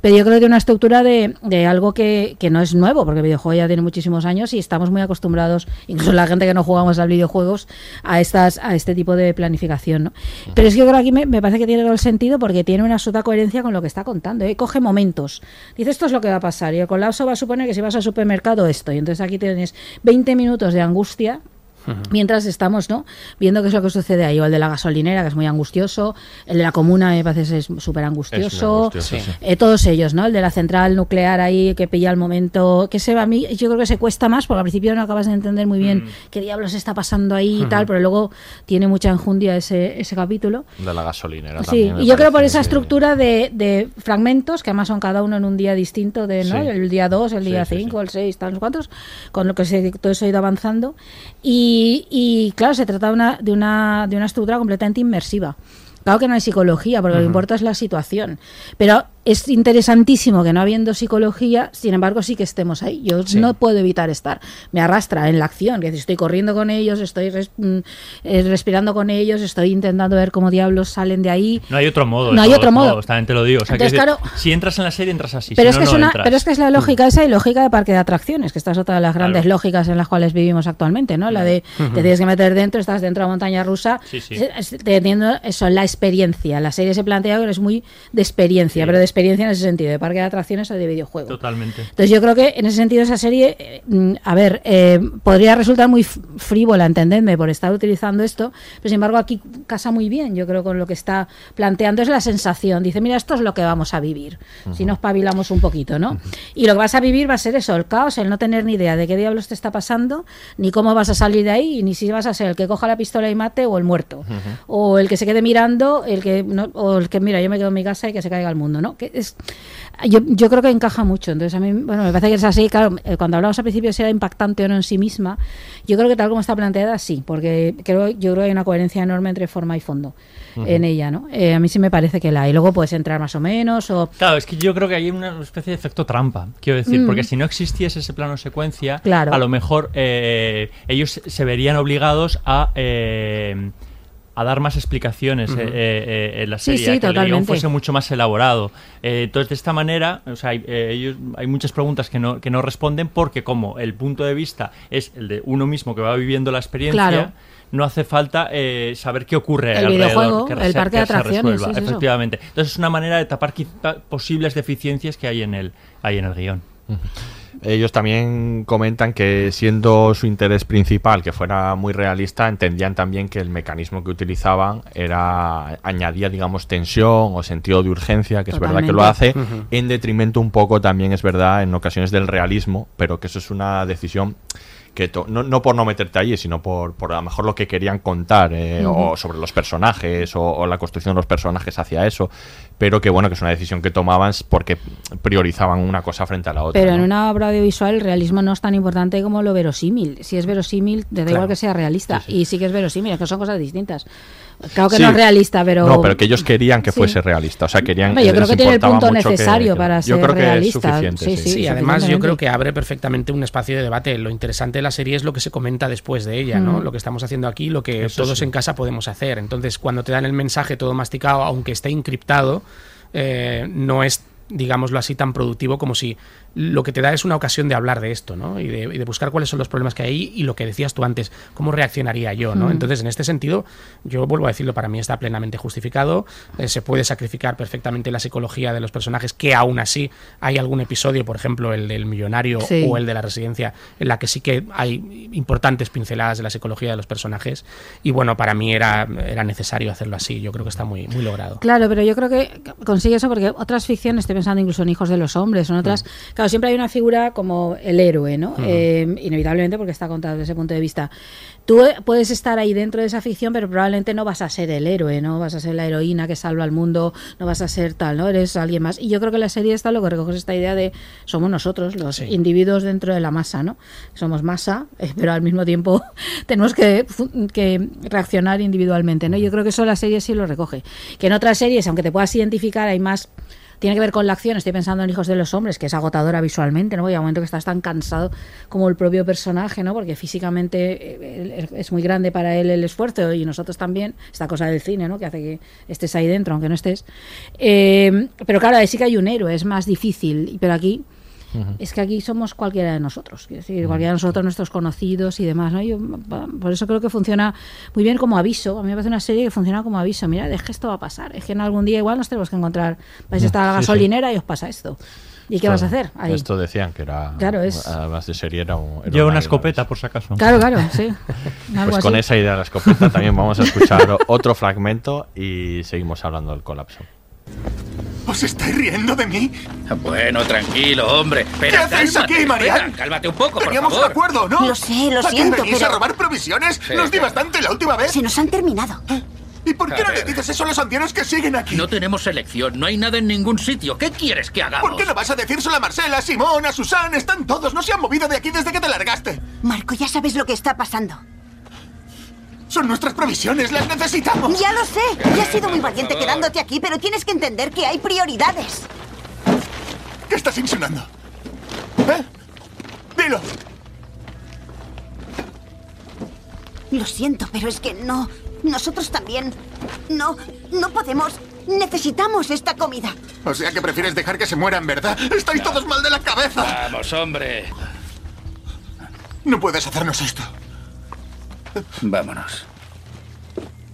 Pero yo creo que tiene una estructura de, de algo que, que no es nuevo, porque el videojuego ya tiene muchísimos años y estamos muy acostumbrados, incluso la gente que no jugamos a videojuegos, a estas a este tipo de planificación. ¿no? Pero es que yo creo que aquí me, me parece que tiene todo el sentido porque tiene una absoluta coherencia con lo que está contando. ¿eh? Coge momentos. Dice, esto es lo que va a pasar. Y el colapso va a suponer que si vas al supermercado esto. Y entonces aquí tienes 20 minutos de angustia Mientras estamos ¿no? viendo qué es lo que sucede ahí, o el de la gasolinera, que es muy angustioso, el de la comuna me parece es súper angustioso, sí. eh, todos ellos, ¿no? El de la central nuclear ahí que pilla el momento, que se va a mí, yo creo que se cuesta más, porque al principio no acabas de entender muy bien qué diablos está pasando ahí y tal, pero luego tiene mucha enjundia ese, ese capítulo. De la gasolinera Sí, también. y yo creo por esa estructura de, de fragmentos, que además son cada uno en un día distinto, de ¿no? Sí. el día 2, el Sí, día sí, 5, el 6, tal, no sé cuántos, con lo que se, todo eso ha ido avanzando. Y, y, claro, se trata de una, de, una, de una estructura completamente inmersiva. Claro que no hay psicología, porque lo que importa es la situación. Pero es interesantísimo que no habiendo psicología, sin embargo, sí que estemos ahí. Yo Sí. no puedo evitar estar. Me arrastra en la acción, que si estoy corriendo con ellos, estoy res- mm, eh, respirando con ellos, estoy intentando ver cómo diablos salen de ahí. No hay otro modo. No hay otro modo. modos, también te lo digo. O sea, que Entonces, es decir, claro- si entras en la serie, entras así. Pero, si es que es no una, entras. pero es que es la lógica esa y lógica de parque de atracciones, que esta es otra de las grandes lógicas en las cuales vivimos actualmente, ¿no? La de te tienes que meter dentro, estás dentro de la montaña rusa, Sí, sí. es- es- teniendo eso, la experiencia. La serie se plantea que es muy de experiencia, pero de experiencia en ese sentido, de parque de atracciones o de videojuego. Totalmente. Entonces yo creo que en ese sentido esa serie, eh, mm, a ver, eh, podría resultar muy frívola, entendedme, por estar utilizando esto, pero sin embargo aquí casa muy bien, yo creo, con lo que está planteando, es la sensación. Dice, mira, esto es lo que vamos a vivir, si nos pabilamos un poquito, ¿no? Y lo que vas a vivir va a ser eso, el caos, el no tener ni idea de qué diablos te está pasando, ni cómo vas a salir de ahí, ni si vas a ser el que coja la pistola y mate o el muerto, o el que se quede mirando, el que no- o el que mira, yo me quedo en mi casa y que se caiga el mundo, ¿no? Que es yo, yo creo que encaja mucho. Entonces, a mí, bueno, me parece que es así. Claro, eh, cuando hablamos al principio si era impactante o no en sí misma, yo creo que tal como está planteada, sí, porque creo, yo creo que hay una coherencia enorme entre forma y fondo en ella, ¿no? Eh, a mí sí me parece que la hay. Luego puedes entrar más o menos, o. Claro, es que yo creo que hay una especie de efecto trampa, quiero decir, Mm. porque si no existiese ese plano secuencia, Claro. a lo mejor eh, ellos se verían obligados a, eh, a dar más explicaciones Ujú. eh, eh, en la Sí, serie, sí, a que el guion totalmente. fuese mucho más elaborado. Eh, entonces, de esta manera, o sea, hay, eh, ellos, hay muchas preguntas que no, que no responden porque como el punto de vista es el de uno mismo que va viviendo la experiencia, Claro. no hace falta eh, saber qué ocurre El alrededor, videojuego, que el se- parque de que se atracciones, resuelva, es eso. efectivamente. Entonces es una manera de tapar quizá posibles deficiencias que hay en el, hay en el guion. Ellos también comentan que siendo su interés principal que fuera muy realista, entendían también que el mecanismo que utilizaban era añadía, digamos, tensión o sentido de urgencia, que es verdad que lo hace, en detrimento un poco también es verdad en ocasiones del realismo, pero que eso es una decisión que no, no por no meterte allí, sino por, por a lo mejor lo que querían contar eh, o sobre los personajes o, o la construcción de los personajes hacia eso, pero que bueno, que es una decisión que tomaban porque priorizaban una cosa frente a la otra. Pero ¿no? en una obra audiovisual el realismo no es tan importante como lo verosímil. Si es verosímil, te da Claro. igual que sea realista. Y sí que es verosímil, es que son cosas distintas. Claro que Sí. no es realista, pero... No, pero que ellos querían que Sí. fuese realista. O sea, querían. Hombre, yo creo que tiene el punto necesario que- para Yo ser creo que realista. es suficiente. Sí, Sí, Sí, además yo creo que abre perfectamente un espacio de debate. Lo interesante de la serie es lo que se comenta después de ella, ¿no? Mm. Lo que estamos haciendo aquí, lo que Eso todos sí. en casa podemos hacer. Entonces, cuando te dan el mensaje todo masticado, aunque esté encriptado, eh, no es digámoslo así, tan productivo como si lo que te da es una ocasión de hablar de esto, ¿no? Y de, y de buscar cuáles son los problemas que hay y lo que decías tú antes, cómo reaccionaría yo, ¿no? Mm. Entonces, en este sentido, yo vuelvo a decirlo, para mí está plenamente justificado, eh, se puede sacrificar perfectamente la psicología de los personajes, que aún así hay algún episodio, por ejemplo, el del millonario Sí. o el de la residencia, en la que sí que hay importantes pinceladas de la psicología de los personajes, y bueno, para mí era, era necesario hacerlo así, yo creo que está muy, muy logrado. Claro, pero yo creo que consigue eso porque otras ficciones, estoy pensando incluso en Hijos de los Hombres, en otras, claro, siempre hay una figura como el héroe, ¿no? Eh, inevitablemente porque está contado desde ese punto de vista. Tú eh, puedes estar ahí dentro de esa ficción, pero probablemente no vas a ser el héroe, no vas a ser la heroína que salva al mundo, no vas a ser tal, ¿no? Eres alguien más. Y yo creo que la serie está lo que recoge es esta idea de somos nosotros, los individuos dentro de la masa, ¿no? Somos masa, eh, pero al mismo tiempo tenemos que, que reaccionar individualmente, ¿no? Yo creo que eso la serie sí lo recoge. Que en otras series, aunque te puedas identificar, hay más tiene que ver con la acción. Estoy pensando en Hijos de los Hombres, que es agotadora visualmente, ¿no? Y a un momento que estás tan cansado como el propio personaje, ¿no? Porque físicamente eh, es muy grande para él el esfuerzo y nosotros también, esta cosa del cine, ¿no? Que hace que estés ahí dentro, aunque no estés. Eh, pero claro, ahí sí que hay un héroe, es más difícil. Pero aquí es que aquí somos cualquiera de nosotros, decir, cualquiera de nosotros, nuestros conocidos y demás, ¿no? Yo, por eso creo que funciona muy bien como aviso. A mí me parece una serie que funciona como aviso. Mira, es que esto va a pasar. Es que en algún día igual nos tenemos que encontrar. Vais a estar a la Sí, sí. gasolinera y os pasa esto. ¿Y qué vas a hacer? Ahí. Esto decían que era. Claro, es- Además de serie, era, un, era Lleva una escopeta, por si acaso. Claro, claro, sí. Pues con así. esa idea de la escopeta también vamos a escuchar otro fragmento y seguimos hablando del colapso. ¿Os estáis riendo de mí? Bueno, tranquilo, hombre. ¿Qué hacéis cálmate, aquí, Marian? Cálmate un poco, por Teníamos un favor. acuerdo, ¿no? Lo sé, lo ¿A qué siento, venís pero- a robar provisiones? Sí, Nos di bastante la última vez. Se nos han terminado. ¿Y por qué A no le ver. dices eso a los ancianos que siguen aquí? No tenemos elección, no hay nada en ningún sitio. ¿Qué quieres que hagamos? ¿Por qué no vas a decírselo a Marcela, a Simón, a Susan? Están todos, no se han movido de aquí desde que te largaste. Marco, ya sabes lo que está pasando. Son nuestras provisiones, las necesitamos. Ya lo sé. Ya has sido muy valiente quedándote aquí, pero tienes que entender que hay prioridades. ¿Qué estás insinuando? ¿Eh? Dilo. Lo siento, pero es que no. Nosotros también. No, no podemos. Necesitamos esta comida. O sea que prefieres dejar que se mueran, ¿verdad? Estáis todos mal de la cabeza. Vamos, hombre. No puedes hacernos esto. Vámonos.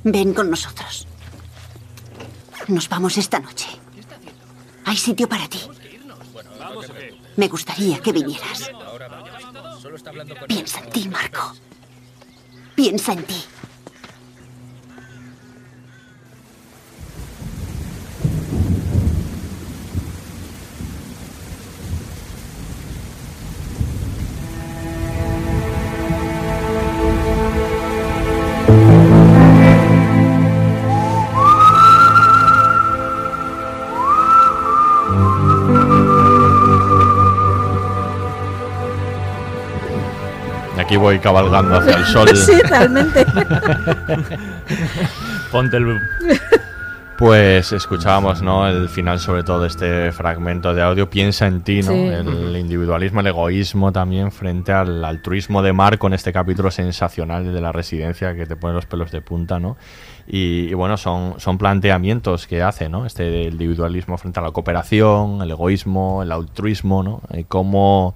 Ven con nosotros. Nos vamos esta noche. Hay sitio para ti. Me gustaría que vinieras. Piensa en ti, Marco. Piensa en ti. Voy cabalgando hacia el sol. Sí, realmente. Ponte el. Pues escuchábamos, ¿no? El final, sobre todo, de este fragmento de audio. Piensa en ti, ¿no? Sí. El individualismo, el egoísmo también frente al altruismo de Marco en este capítulo sensacional de la residencia que te pone los pelos de punta, ¿no? Y, y bueno, son, son planteamientos que hace, ¿no? Este individualismo frente a la cooperación, el egoísmo, el altruismo, ¿no? Y cómo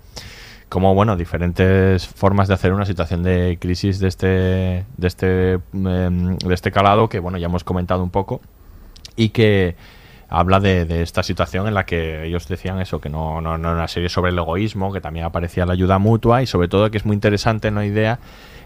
como bueno diferentes formas de hacer una situación de crisis de este de este em, de este calado que bueno ya hemos comentado un poco y que habla de, de esta situación en la que ellos decían eso, que no, no, no era una serie sobre el egoísmo, que también aparecía la ayuda mutua y sobre todo que es muy interesante una idea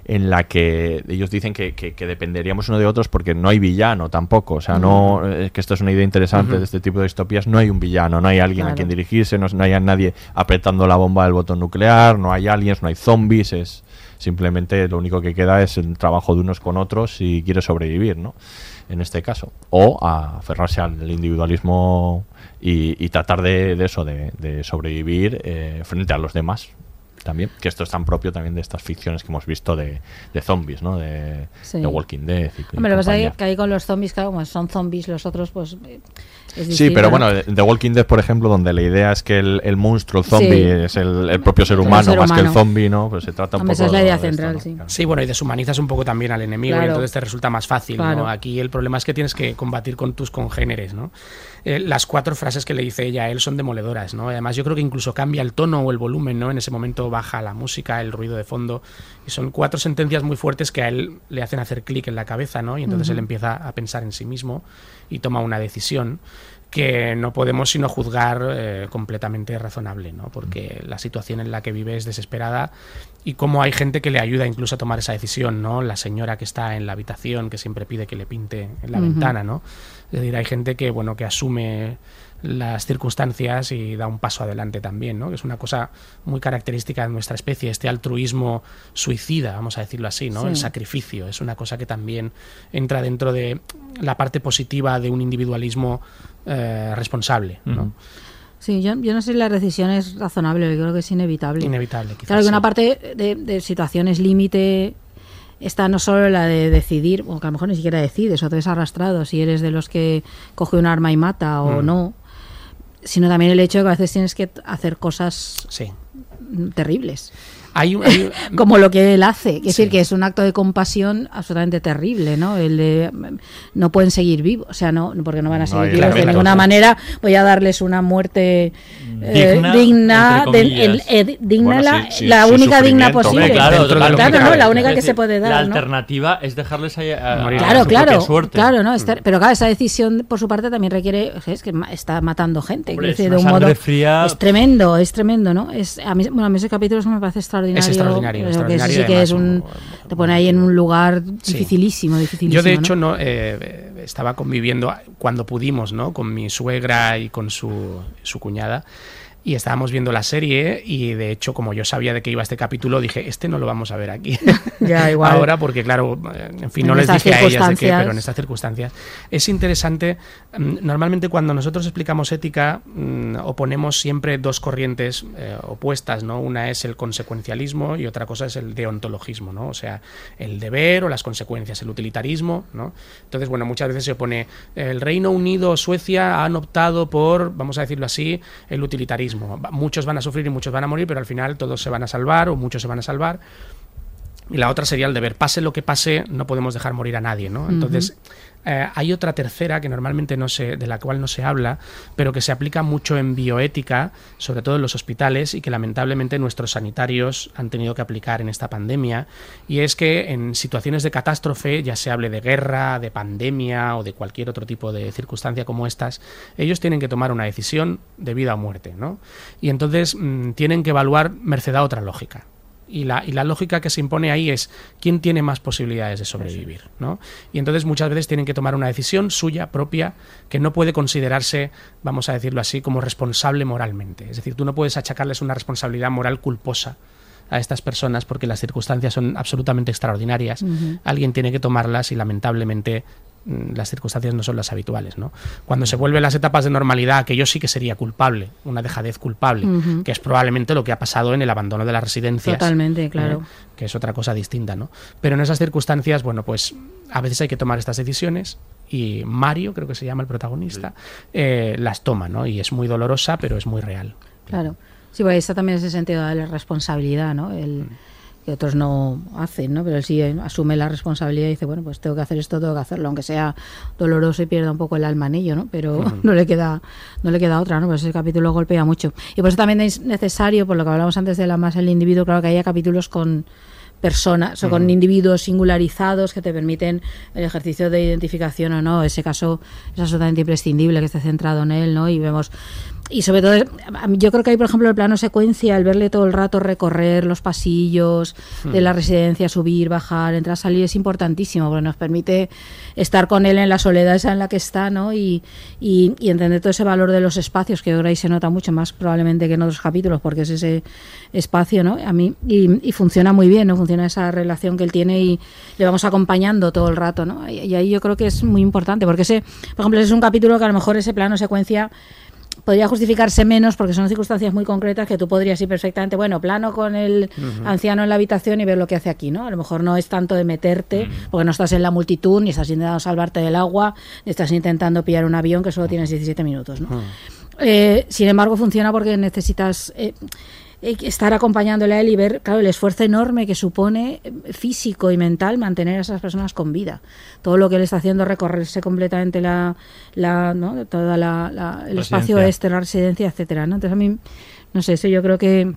en la que ellos dicen que, que- que dependeríamos uno de otros porque no hay villano tampoco, o sea, no, es que esto es una idea interesante de este tipo de distopías, no hay un villano, no hay alguien a quien dirigirse, no, no hay nadie apretando la bomba del botón nuclear, no hay aliens, no hay zombies, es simplemente lo único que queda es el trabajo de unos con otros si quiere sobrevivir, ¿no? En este caso. O a aferrarse al individualismo y, y tratar de, de eso, de, de sobrevivir eh, frente a los demás. También, que esto es tan propio también de estas ficciones que hemos visto de, de zombies, ¿no? De, Sí. de Walking Dead. Y, y Hombre, lo que pasa es que ahí con los zombies, claro, como son zombies los otros, pues eh, es Sí, pero ¿no? bueno, de The Walking Dead, por ejemplo, donde la idea es que el, el monstruo, el zombie, Sí. es el, el propio ser humano ser más que el zombie, ¿no? Pues se trata un Hombre, poco esa es la idea de esto, central, ¿no? sí. Sí, bueno, y deshumanizas un poco también al enemigo y entonces te resulta más fácil, Claro. ¿no? Aquí el problema es que tienes que combatir con tus congéneres, ¿no? Eh, las cuatro frases que le dice ella a él son demoledoras, ¿no? Además yo creo que incluso cambia el tono o el volumen, ¿no? En ese momento baja la música, el ruido de fondo y son cuatro sentencias muy fuertes que a él le hacen hacer clic en la cabeza, ¿no? Y entonces él empieza a pensar en sí mismo y toma una decisión que no podemos sino juzgar eh, completamente razonable, ¿no? Porque la situación en la que vive es desesperada y cómo hay gente que le ayuda incluso a tomar esa decisión, ¿no? La señora que está en la habitación que siempre pide que le pinte en la ventana, ¿no? Es decir, hay gente que, bueno, que asume las circunstancias y da un paso adelante también, ¿no? Que es una cosa muy característica de nuestra especie, este altruismo suicida, vamos a decirlo así, ¿no? Sí. El sacrificio es una cosa que también entra dentro de la parte positiva de un individualismo eh, responsable, ¿no? Sí, yo, yo no sé si la decisión es razonable, yo creo que es inevitable. Inevitable, quizás. Claro que una parte de, de situaciones límite está no solo la de decidir, o que a lo mejor ni siquiera decides, o te ves arrastrado si eres de los que coge un arma y mata o Mm. no, sino también el hecho de que a veces tienes que hacer cosas Sí. Mm, terribles. Hay Como lo que él hace, es Sí. decir, que es un acto de compasión absolutamente terrible, ¿no? El de mm, no pueden seguir vivos, o sea, no porque no van a seguir vivos de ninguna manera. Voy a darles una muerte eh, Digna, digna, entre de- el- comillas. eh, digna Bueno, la, sí, sí, la sí, única digna posible. Claro, claro, no, la única que se puede La dar, ¿no? alternativa es dejarles ahí a, a su Claro, claro, suerte. claro, no, Estar- pero claro, esa decisión por su parte también requiere, es que está matando gente, Hombre, es de un modo fría. es tremendo, es tremendo, ¿no? Es a mí, bueno, a mí ese capítulo eso me parece extraordinario, Es extraordinario, creo que extraordinario ese sí que es un te pone ahí en un lugar Sí. dificilísimo, dificilísimo. Yo de ¿no? hecho no eh, estaba conviviendo cuando pudimos, ¿no? Con mi suegra y con su, su cuñada. Y estábamos viendo la serie y de hecho como yo sabía de qué iba este capítulo dije, este no lo vamos a ver aquí. Ya, igual. Ahora porque claro, eh, en fin, En no les dije a ellas de qué, pero en estas circunstancias. Es interesante, mm, normalmente cuando nosotros explicamos ética mm, oponemos siempre dos corrientes eh, opuestas, ¿no? Una es el consecuencialismo y otra cosa es el deontologismo, ¿no? O sea, el deber o las consecuencias, el utilitarismo, ¿no? Entonces, bueno, muchas veces se opone el Reino Unido o Suecia han optado por, vamos a decirlo así, el utilitarismo. Muchos van a sufrir y muchos van a morir, pero al final todos se van a salvar o muchos se van a salvar. Y la otra sería el deber. Pase lo que pase, no podemos dejar morir a nadie, ¿no? Entonces, eh, hay otra tercera que normalmente no se, de la cual no se habla, pero que se aplica mucho en bioética, sobre todo en los hospitales, y que lamentablemente nuestros sanitarios han tenido que aplicar en esta pandemia. Y es que en situaciones de catástrofe, ya se hable de guerra, de pandemia o de cualquier otro tipo de circunstancia como estas, ellos tienen que tomar una decisión de vida o muerte, ¿no? Y entonces mm, tienen que evaluar merced a otra lógica. Y la, y la lógica que se impone ahí es quién tiene más posibilidades de sobrevivir. ¿no? Y entonces muchas veces tienen que tomar una decisión suya, propia, que no puede considerarse, vamos a decirlo así, como responsable moralmente. Es decir, tú no puedes achacarles una responsabilidad moral culposa a estas personas porque las circunstancias son absolutamente extraordinarias. Alguien tiene que tomarlas y lamentablemente las circunstancias no son las habituales. ¿no? Cuando se vuelven las etapas de normalidad, que yo sí que sería culpable, una dejadez culpable, que es probablemente lo que ha pasado en el abandono de las residencias. Totalmente, claro. ¿eh? que es otra cosa distinta, ¿no? Pero en esas circunstancias, bueno, pues a veces hay que tomar estas decisiones y Mario, creo que se llama el protagonista, eh, las toma, ¿no? Y es muy dolorosa, pero es muy real. Claro. Sí, porque está también ese sentido de la responsabilidad, ¿no? El, que otros no hacen, ¿no? Pero él sí eh, asume la responsabilidad y dice, bueno, pues tengo que hacer esto, tengo que hacerlo, aunque sea doloroso y pierda un poco el alma en ello, ¿no? Pero no le queda no le queda otra, ¿no? Pues ese capítulo golpea mucho. Y por eso también es necesario, por lo que hablamos antes de la más el individuo, claro que haya capítulos con personas o con individuos singularizados que te permiten el ejercicio de identificación o no. Ese caso es absolutamente imprescindible que esté centrado en él, ¿no? Y vemos y sobre todo yo creo que hay por ejemplo el plano secuencia el verle todo el rato recorrer los pasillos de Hmm. la residencia subir bajar entrar salir es importantísimo porque nos permite estar con él en la soledad esa en la que está no y, y, y entender todo ese valor de los espacios que ahora ahí se nota mucho más probablemente que en otros capítulos porque es ese espacio no a mí y, y funciona muy bien no funciona esa relación que él tiene y le vamos acompañando todo el rato no y, y ahí yo creo que es muy importante porque ese por ejemplo ese es un capítulo que a lo mejor ese plano secuencia podría justificarse menos porque son circunstancias muy concretas que tú podrías ir perfectamente, bueno, plano con el anciano en la habitación y ver lo que hace aquí, ¿no? A lo mejor no es tanto de meterte, porque no estás en la multitud, ni estás intentando salvarte del agua, ni estás intentando pillar un avión que solo tienes 17 minutos, ¿no? Eh, sin embargo, funciona porque necesitas eh, estar acompañándole a él y ver, claro, el esfuerzo enorme que supone eh, físico y mental mantener a esas personas con vida. Todo lo que él está haciendo, recorrerse completamente la, la ¿no? toda la, la- el espacio este, la residencia, etcétera. ¿no? Entonces a mí, no sé, eso yo creo que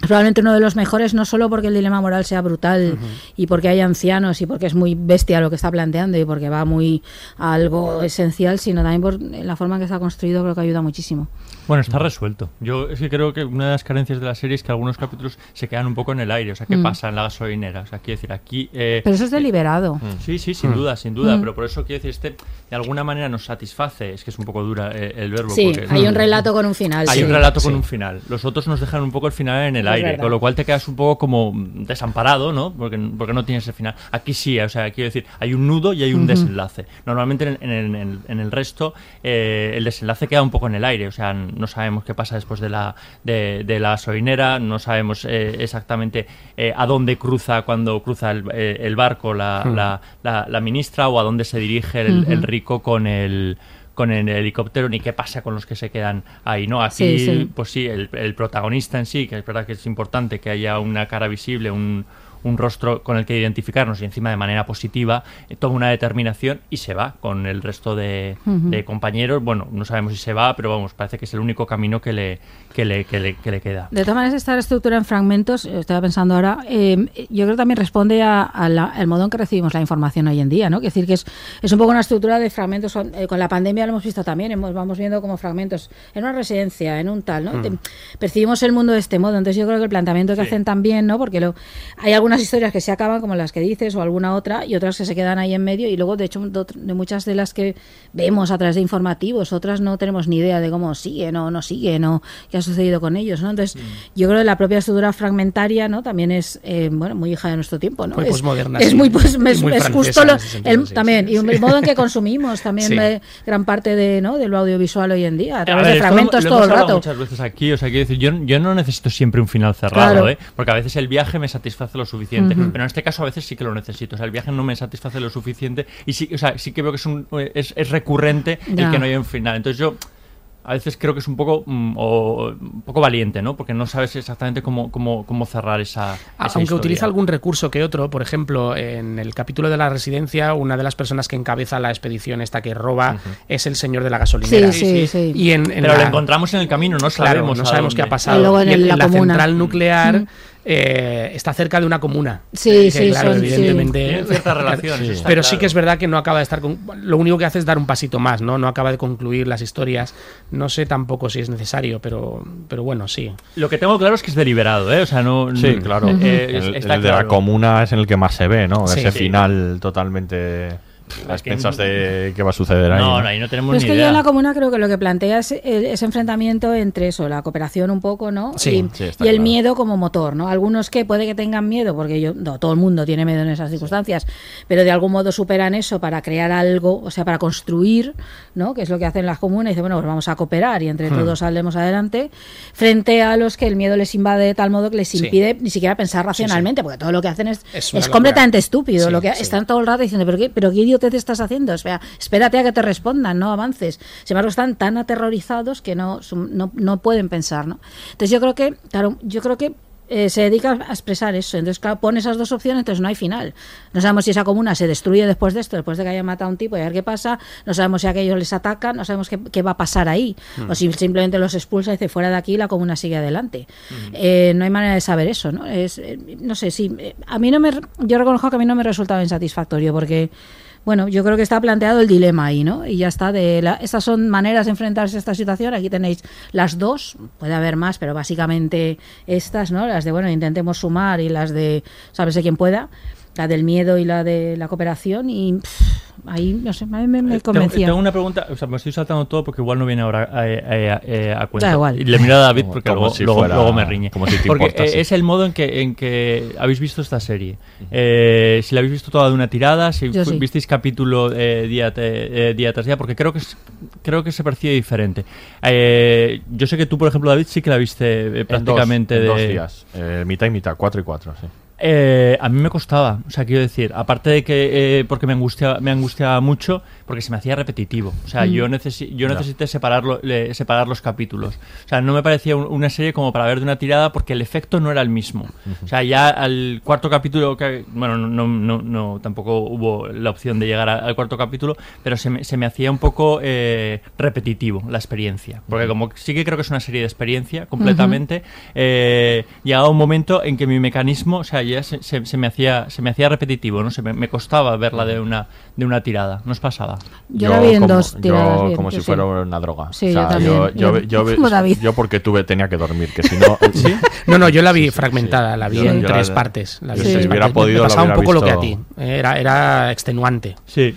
probablemente uno de los mejores, no solo porque el dilema moral sea brutal y porque hay ancianos y porque es muy bestia lo que está planteando y porque va muy a algo esencial, sino también por la forma en que está construido, creo que ayuda muchísimo. Bueno, está resuelto. Yo es que creo que una de las carencias de la serie es que algunos capítulos se quedan un poco en el aire. O sea, ¿qué Mm. pasa en la gasolinera? O sea, quiero decir, aquí... eh, Pero eso es deliberado. Sí, sí, sin Mm. duda, sin duda. Mm. Pero por eso quiero decir, este de alguna manera nos satisface. Es que es un poco dura eh, el verbo. Sí, porque- hay un relato con un final. Hay sí. un relato con Sí. un final. Los otros nos dejan un poco el final en el Es aire, verdad. con lo cual te quedas un poco como desamparado, ¿no? Porque, porque no tienes el final. Aquí sí, o sea, quiero decir, hay un nudo y hay un desenlace. Normalmente en, en el- en el, en el resto eh, el desenlace queda un poco en el aire, o sea, no sabemos qué pasa después de la, de, de la gasolinera, no sabemos eh, exactamente eh, a dónde cruza cuando cruza el, el barco la, Hmm. la, la- la ministra o a dónde se dirige el rico con el con el helicóptero ni qué pasa con los que se quedan ahí, ¿no? Aquí, sí. pues sí, el, el protagonista en sí, que es verdad que es importante que haya una cara visible, un, un rostro con el que identificarnos y encima de manera positiva, eh, toma una determinación y se va con el resto de compañeros. Bueno, no sabemos si se va, pero vamos, parece que es el único camino que le, que le, que le, que le queda. De todas maneras, esta estructura en fragmentos, eh, estaba pensando ahora, eh, yo creo que también responde a- a al modo en que recibimos la información hoy en día, ¿no? Es decir, que es, es un poco una estructura de fragmentos. Con, eh, con la pandemia lo hemos visto también, hemos, vamos viendo como fragmentos en una residencia, en un tal, ¿no? Mm. Te- percibimos el mundo de este modo. Entonces, yo creo que el planteamiento que hacen también, ¿no? Porque lo, hay algunas historias que se acaban, como las que dices, o alguna otra, y otras que se quedan ahí en medio. Y luego, de hecho, de, muchas de las que vemos a través de informativos, otras no tenemos ni idea de cómo siguen o no siguen o ha sucedido con ellos, ¿no? Entonces, yo creo que la propia estructura fragmentaria, ¿no? También es, eh, bueno, muy hija de nuestro tiempo, ¿no? Muy es, posmoderna, Es sí. muy, pues, es, muy es justo lo- ese sentido, el, sí, también, sí, y el modo en que consumimos también Sí. eh, gran parte de, ¿no? de lo audiovisual hoy en día, a A través ver, de fragmentos lo, lo todo el hemos rato. muchas veces aquí, o sea, quiero decir, yo, yo no necesito siempre un final cerrado, Claro. ¿eh? porque a veces el viaje me satisface lo suficiente, pero en este caso a veces sí que lo necesito, o sea, el viaje no me satisface lo suficiente y sí, o sea, sí que veo que es, un, es, es recurrente Ya. el que no haya un final. Entonces yo a veces creo que es un poco mm, o, un poco valiente, ¿no? Porque no sabes exactamente cómo, cómo, cómo cerrar esa, esa Aunque historia. utiliza algún recurso que otro, por ejemplo, en el capítulo de la residencia, una de las personas que encabeza la expedición esta que roba es el señor de la gasolinera. Sí, sí, sí. Y en, en Pero la- lo encontramos en el camino, no Claro, sabemos. no sabemos qué ha pasado. Y luego en Y el- la central nuclear Mm. Eh, está cerca de una comuna. Sí, Que, sí, claro, son- sí. evidentemente. Cierta relación, Pero sí que es verdad que no acaba de estar. con- lo único que hace es dar un pasito más, ¿no? No acaba de concluir las historias. No sé tampoco si es necesario, pero, pero bueno, sí. Lo que tengo claro es que es deliberado, ¿eh? O sea, no. Sí, claro. eh, el está el de la comuna es en el que más se ve, ¿no? Sí. Ese Sí. final totalmente a Es expensas no- de qué va a suceder ahí. No, no, ahí no tenemos Pero es ni que yo en la comuna creo que lo que plantea es el- ese enfrentamiento entre eso, la cooperación un poco, ¿no? Sí, y, sí, está y el claro. miedo como motor, ¿no? Algunos que puede que tengan miedo, porque yo, no, todo el mundo tiene miedo en esas circunstancias, pero de algún modo superan eso para crear algo, o sea, para construir, ¿no? Que es lo que hacen las comunas, y dicen, bueno, pues vamos a cooperar y entre Hmm. todos saldremos adelante, frente a los que el miedo les invade de tal modo que les Sí. impide ni siquiera pensar racionalmente, porque todo lo que hacen es, Es es, completamente estúpido, Sí, lo que sí. están todo el rato diciendo, pero qué, pero qué idiotez estás haciendo, Espera, espérate a que te respondan, no avances. Sin embargo, están tan aterrorizados que no, no, no pueden pensar, ¿no? Entonces yo creo que, claro, yo creo que eh, se dedica a expresar eso. Entonces, claro, pone esas dos opciones, entonces no hay final. No sabemos si esa comuna se destruye después de esto, después de que haya matado a un tipo y a ver qué pasa. No sabemos si aquellos les atacan, no sabemos qué, qué va a pasar ahí. Hmm. O si simplemente los expulsa y dice fuera de aquí la comuna sigue adelante. Eh, no hay manera de saber eso, ¿no? Es, eh, no sé, eh, A mí no me. Yo reconozco que a mí no me resultaba insatisfactorio porque. Bueno, yo creo que está planteado el dilema ahí, ¿no? Y ya está. De la, estas son maneras de enfrentarse a esta situación. Aquí tenéis las dos, puede haber más, pero básicamente estas, ¿no? Las de, bueno, intentemos sumar y las de, sabes quién pueda, la del miedo y la de la cooperación. Y pff, ahí, no sé, me, me Eh, convencía. Tengo, tengo una pregunta, o sea, me estoy saltando todo porque igual no viene ahora a, a- a- a cuenta. Da igual. Y le miro a David Como- porque como luego, si luego- fuera- luego me riñe. como si te porque eh, es el modo en que, en que habéis visto esta serie. Eh, si la habéis visto toda de una tirada, si Yo fu- sí. visteis capítulo eh, día, te- eh, día tras día, porque creo que es- creo que se percibe diferente. Eh, yo sé que tú, por ejemplo, David, sí que la viste eh, En dos- prácticamente en de dos días. Eh, mitad y mitad, cuatro y cuatro, sí. Eh, a mí me costaba, o sea, quiero decir, aparte de que eh, porque me angustiaba, me angustiaba mucho, porque se me hacía repetitivo. O sea, Mm. yo, necesi yo necesité separarlo, separar los capítulos. O sea, no me parecía un- una serie como para ver de una tirada porque el efecto no era el mismo. O sea, ya al cuarto capítulo, que, bueno, no, no, no, tampoco hubo la opción de llegar a- al cuarto capítulo, pero se me, se me hacía un poco eh, repetitivo la experiencia. Porque como sí que creo que es una serie de experiencia completamente, eh, llegaba un momento en que mi mecanismo, o sea, ya se, se- se me hacía se me hacía repetitivo, no sé, me, me costaba verla de una de una tirada, ¿no os pasaba? Yo la vi en como, dos tiradas yo bien, como si sí. fuera una droga. Sí, O sea, yo también. Yo, yo, Yo- yo- como David. yo porque tuve, tenía que dormir, que si no... No, no, yo la vi fragmentada, la vi Yo- en yo tres la- partes. La vi en si tres hubiera partes. podido, Me pasaba un hubiera poco lo que a ti. Era, era extenuante. Sí.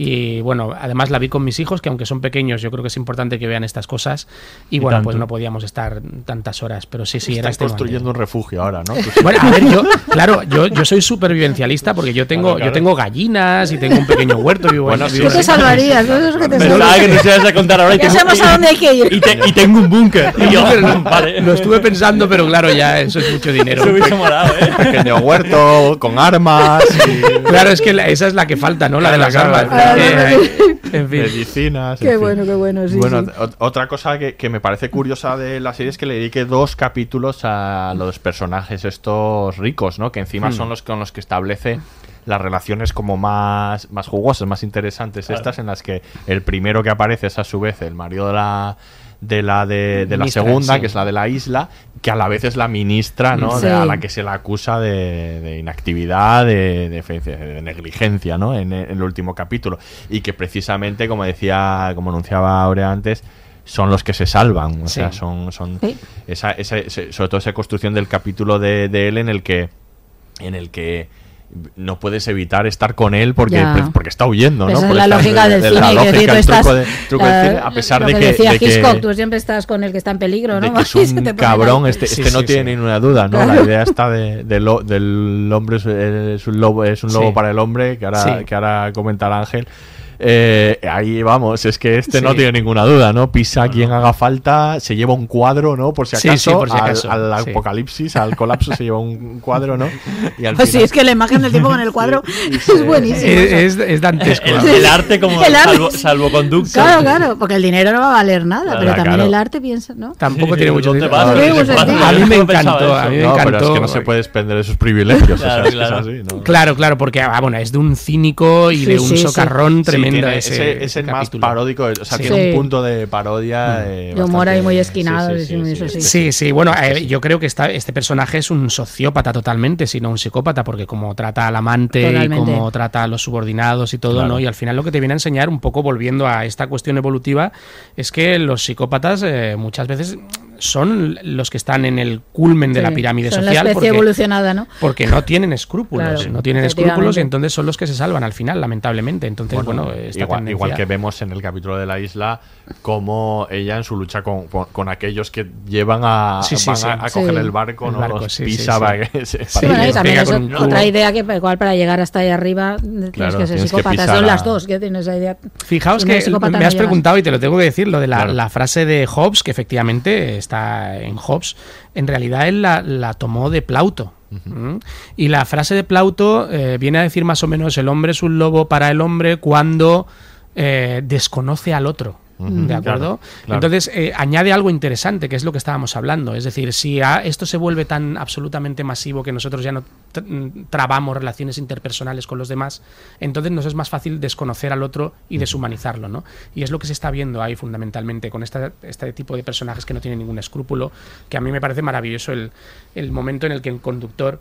Y bueno, además la vi con mis hijos, que aunque son pequeños, yo creo que es importante que vean estas cosas. Y, Y bueno, tanto. pues no podíamos estar tantas horas, pero sí, sí, era Estás extenuante. construyendo un refugio ahora, ¿no? Bueno, a ver, yo, claro, yo, yo soy supervivencialista porque yo tengo, Claro, claro. yo tengo gallinas y tengo un pequeño huerto. Vivo Bueno, vivo te salvarías, ¿no? Eso es que te salvarías. que ibas a contar ahora y Ya tengo- sabemos a dónde hay que ir. Y, te- y tengo un búnker. Lo- vale. Lo estuve pensando, pero claro, ya eso es mucho dinero. Eso hubiese molado, ¿eh? Pequeño huerto, con armas... y- Claro, es que la- esa es la que falta, ¿no? La de las Claro, armas. en fin. medicinas. Qué en fin. bueno, qué bueno, sí, Bueno, sí. otra cosa que, que me parece curiosa de la serie es que le dedique dos capítulos a los personajes estos ricos, ¿no? Que encima Hmm. son los con los que establece las relaciones como más, más jugosas, más interesantes, Claro. estas en las que el primero que aparece es a su vez el marido de la de la de, de la segunda, sí. que es la de la isla, que a la vez es la ministra, ¿no? Sí. De- a la que se le acusa de, de inactividad, de, de negligencia, ¿no? En, en el último capítulo. Y que precisamente, como decía, como anunciaba Aurea antes, son los que se salvan. O Sí. sea, son, son Sí. esa, sobre todo esa construcción del capítulo de, de él en el que en el que no puedes evitar estar con él porque, porque está huyendo, ¿no? Esa es la lógica del cine. quiero lógica, decir, tú el truco estás, de- truco del cine, a pesar de que que, decía de que- Hitchcock, tú siempre estás con el que está en peligro, ¿no? es un cabrón, este, Sí, este no sí, tiene sí. ninguna duda, ¿no? La idea está de, de lo- del hombre es, es un lobo, es un lobo Sí. para el hombre, que ahora, Sí. que ahora comentará Ángel. Eh, ahí vamos, es que este no tiene ninguna duda, ¿no? Pisa a quien haga falta, se lleva un cuadro, ¿no? Por si acaso, sí, por si al- acaso, Al, sí. apocalipsis, al colapso se lleva un cuadro, ¿no? Y al Pues sí, es que la imagen del tipo con el cuadro es buenísima. Es, es, es dantesco. El, arte como El arte. salvo, salvoconducto. Claro, claro, porque el dinero no va a valer nada, Claro, pero también claro. el arte piensa, ¿no? Tampoco tiene mucho ¿dónde sentido. vas? No tiene mucho ¿Qué sentido. pasa? A mí me encantó, a mí me no, pero encantó. es que no se puede desprender de sus privilegios, o sea, Claro, es que claro. es así, ¿no? Claro, claro, porque ah, bueno, es de un cínico y Sí, de un socarrón Sí, tiene- ese, ese- es el más capítulo. paródico, o sea, Sí. tiene un punto de parodia. eh, De humor ahí muy esquinado, sí, sí, y sí, eso sí, sí. Sí, sí, bueno, eh, yo creo que esta- este personaje es un sociópata totalmente, sino un psicópata, porque como trata al amante y como trata a los subordinados y todo, Claro. ¿no? Y al final lo que te viene a enseñar, un poco volviendo a esta cuestión evolutiva, es que los psicópatas eh, muchas veces son los que están en el culmen de la pirámide son social. la especie porque, evolucionada, ¿no? porque no tienen escrúpulos, Claro, no tienen escrúpulos y entonces son los que se salvan al final, lamentablemente. Entonces, Bueno, bueno, esta igual, tendencia- igual que vemos en el capítulo de la isla, como ella en su lucha con, con- con aquellos que llevan a, Sí, sí, van sí. a, a coger Sí. el barco, El ¿no? barco, los sí, pisa sí, para sí. que se- Sí, para bueno, que- y también pega es con un otra idea que igual para llegar hasta ahí arriba tienes Claro, que ser tienes psicópata. Son las dos que tienen esa idea. Fijaos Si que me has preguntado y te lo tengo que decir, lo de la, Claro. la frase de Hobbes, que efectivamente está en Hobbes, en realidad él la, la tomó de Plauto. Y la frase de Plauto eh, viene a decir más o menos el hombre es un lobo para el hombre cuando eh, desconoce al otro. ¿De acuerdo? claro, claro. Entonces, eh, añade algo interesante, que es lo que estábamos hablando. Es decir, si a- esto se vuelve tan absolutamente masivo que nosotros ya no mm, trabamos relaciones interpersonales con los demás, entonces nos es más fácil desconocer al otro y deshumanizarlo, ¿no? Y es lo que se está viendo ahí fundamentalmente con esta- este tipo de personajes que no tienen ningún escrúpulo, que a mí me parece maravilloso el, el momento en el que el conductor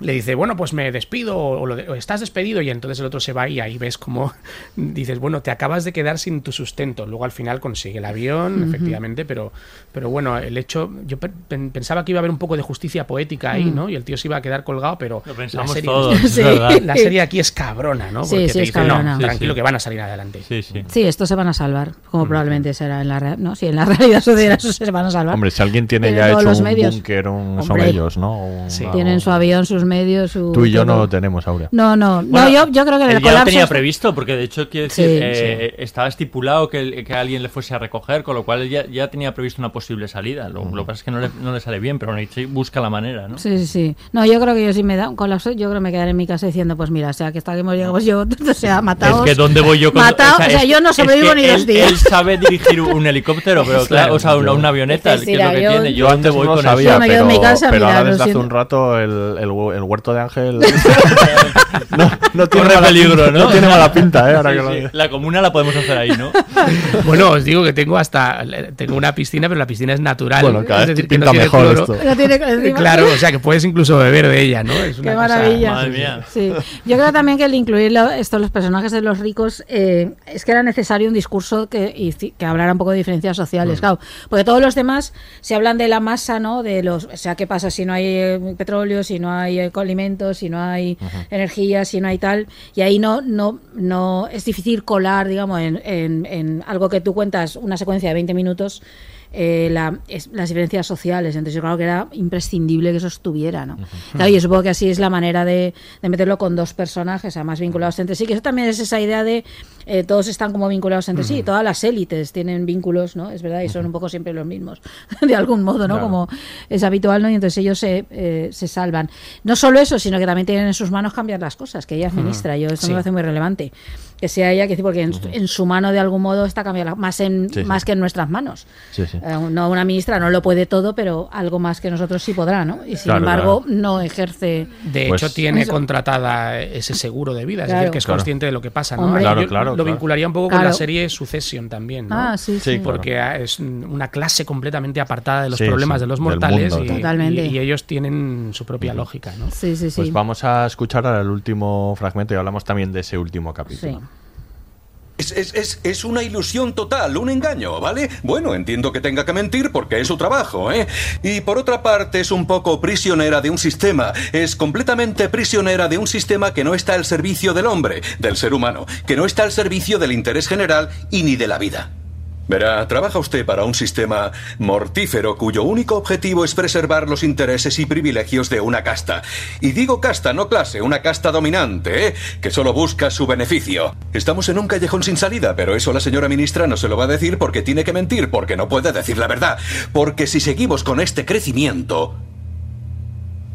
le dice, bueno, pues me despido o, lo de- o estás despedido y entonces el otro se va y ahí ves como dices, bueno, te acabas de quedar sin tu sustento. Luego al final consigue el avión, Ujú. efectivamente, pero, pero bueno, el hecho, yo pe- pen- pensaba que iba a haber un poco de justicia poética ahí, Mm. ¿no? Y el tío se iba a quedar colgado, pero Lo la pensamos serie, todos, es Sí. la serie aquí es cabrona, ¿no? Sí, Porque sí, te es dicen, cabrona. no, Sí, tranquilo sí. que van a salir adelante. Sí, sí. Sí, estos se van a salvar, como probablemente será en la realidad. No, sí, en la realidad sucediera eso se van a salvar. Hombre, si alguien tiene Tienen ya hecho un búnker, un- son ellos, ¿no? Un- Sí. Tienen su avión, sus medios, su. Tú y yo no lo tenemos, Aurea. No, no, no, yo, yo creo que en el él ya lo colapso. tenía previsto, porque de hecho, quiero decir, Sí. eh, estaba estipulado que, el- que alguien le fuese a recoger, con lo cual ya, ya tenía previsto una posible salida. Lo, lo que pasa es que no le, no le sale bien, pero busca la manera, ¿no? Sí, sí, sí. No, yo creo que yo si me da un colapso, yo creo que me quedaré en mi casa diciendo, pues mira, o sea, que hasta que hemos llegado yo, o sea, mataos. Es que ¿dónde voy yo con Mataos, o sea, es- yo no es sobrevivo que ni dos días. Él sabe dirigir un helicóptero, pero Claro, claro, o sea, una, avioneta, que es lo que yo- tiene. Yo dónde antes voy con sabía, pero, en mi casa, pero mira, ahora desde hace un rato el, el, el huerto de Ángel no, no tiene Corre mala peligro, pinta, ¿no? tiene mala pinta, ¿eh? Ahora Sí, que lo sí. digo. La comuna la podemos hacer ahí, ¿no? Bueno, os digo que tengo hasta tengo una piscina, pero la piscina es natural. Bueno, cada es vez decir, que no pinta tiene mejor cloro. esto. No tiene- encima- Claro, o sea que puedes incluso beber de ella, ¿no? Es una Qué cosa- maravilla. Madre mía. Sí. Yo creo también que el incluir lo- esto, los personajes de los ricos, eh, es que era necesario un discurso que, y que hablara un poco de diferencias sociales, claro. Porque todos los demás se hablan de la masa, ¿no? De los, o sea, ¿qué pasa si no hay eh, petróleo, si no hay eh, alimentos, si no hay energía, si no hay tal? Y ahí no, no, no es difícil colar, digamos, en, en- en algo que tú cuentas, una secuencia de 20 minutos. Eh, la- es- las diferencias sociales. Entonces yo creo que era imprescindible que eso estuviera, ¿no? Claro, yo supongo que así es la manera de, de meterlo con dos personajes, además vinculados entre sí, que eso también es esa idea de eh, todos están como vinculados entre sí, todas las élites tienen vínculos, ¿no? Es verdad, y son un poco siempre los mismos, de algún modo, ¿no? Claro. Como es habitual, ¿no? Y entonces ellos se, eh, se salvan. No solo eso, sino que también tienen en sus manos cambiar las cosas, que ella es ministra, yo esto Sí. me parece muy relevante. Que sea ella, que decir, porque en, en su mano de algún modo está cambiando, más, en, Sí, sí. más que en nuestras manos. Sí, sí. Eh, no, una ministra no lo puede todo, pero algo más que nosotros sí podrá, ¿no? Y sin Claro, embargo, no ejerce. De Pues- hecho, tiene Eso. contratada ese seguro de vida, es Claro. decir, que es Claro. consciente de lo que pasa, ¿no? Yo claro, Lo vincularía un poco con la serie Succession también, ¿no? Ah, sí, sí. Porque ah, es una clase completamente apartada de los Sí, problemas sí, de los mortales mundo, y, sí. Totalmente. y- y ellos tienen su propia lógica, ¿no? Sí, sí, sí. Pues vamos a escuchar ahora el último fragmento y hablamos también de ese último capítulo. Es, es- es- es una ilusión total, un engaño, ¿vale? Bueno, entiendo que tenga que mentir porque es su trabajo, ¿eh? Y por otra parte es un poco prisionera de un sistema, es completamente prisionera de un sistema que no está al servicio del hombre, del ser humano, que no está al servicio del interés general y ni de la vida. Verá, trabaja usted para un sistema mortífero cuyo único objetivo es preservar los intereses y privilegios de una casta. Y digo casta, no clase, una casta dominante, ¿eh? que solo busca su beneficio. Estamos en un callejón sin salida, pero eso la señora ministra no se lo va a decir porque tiene que mentir, porque no puede decir la verdad. Porque si seguimos con este crecimiento,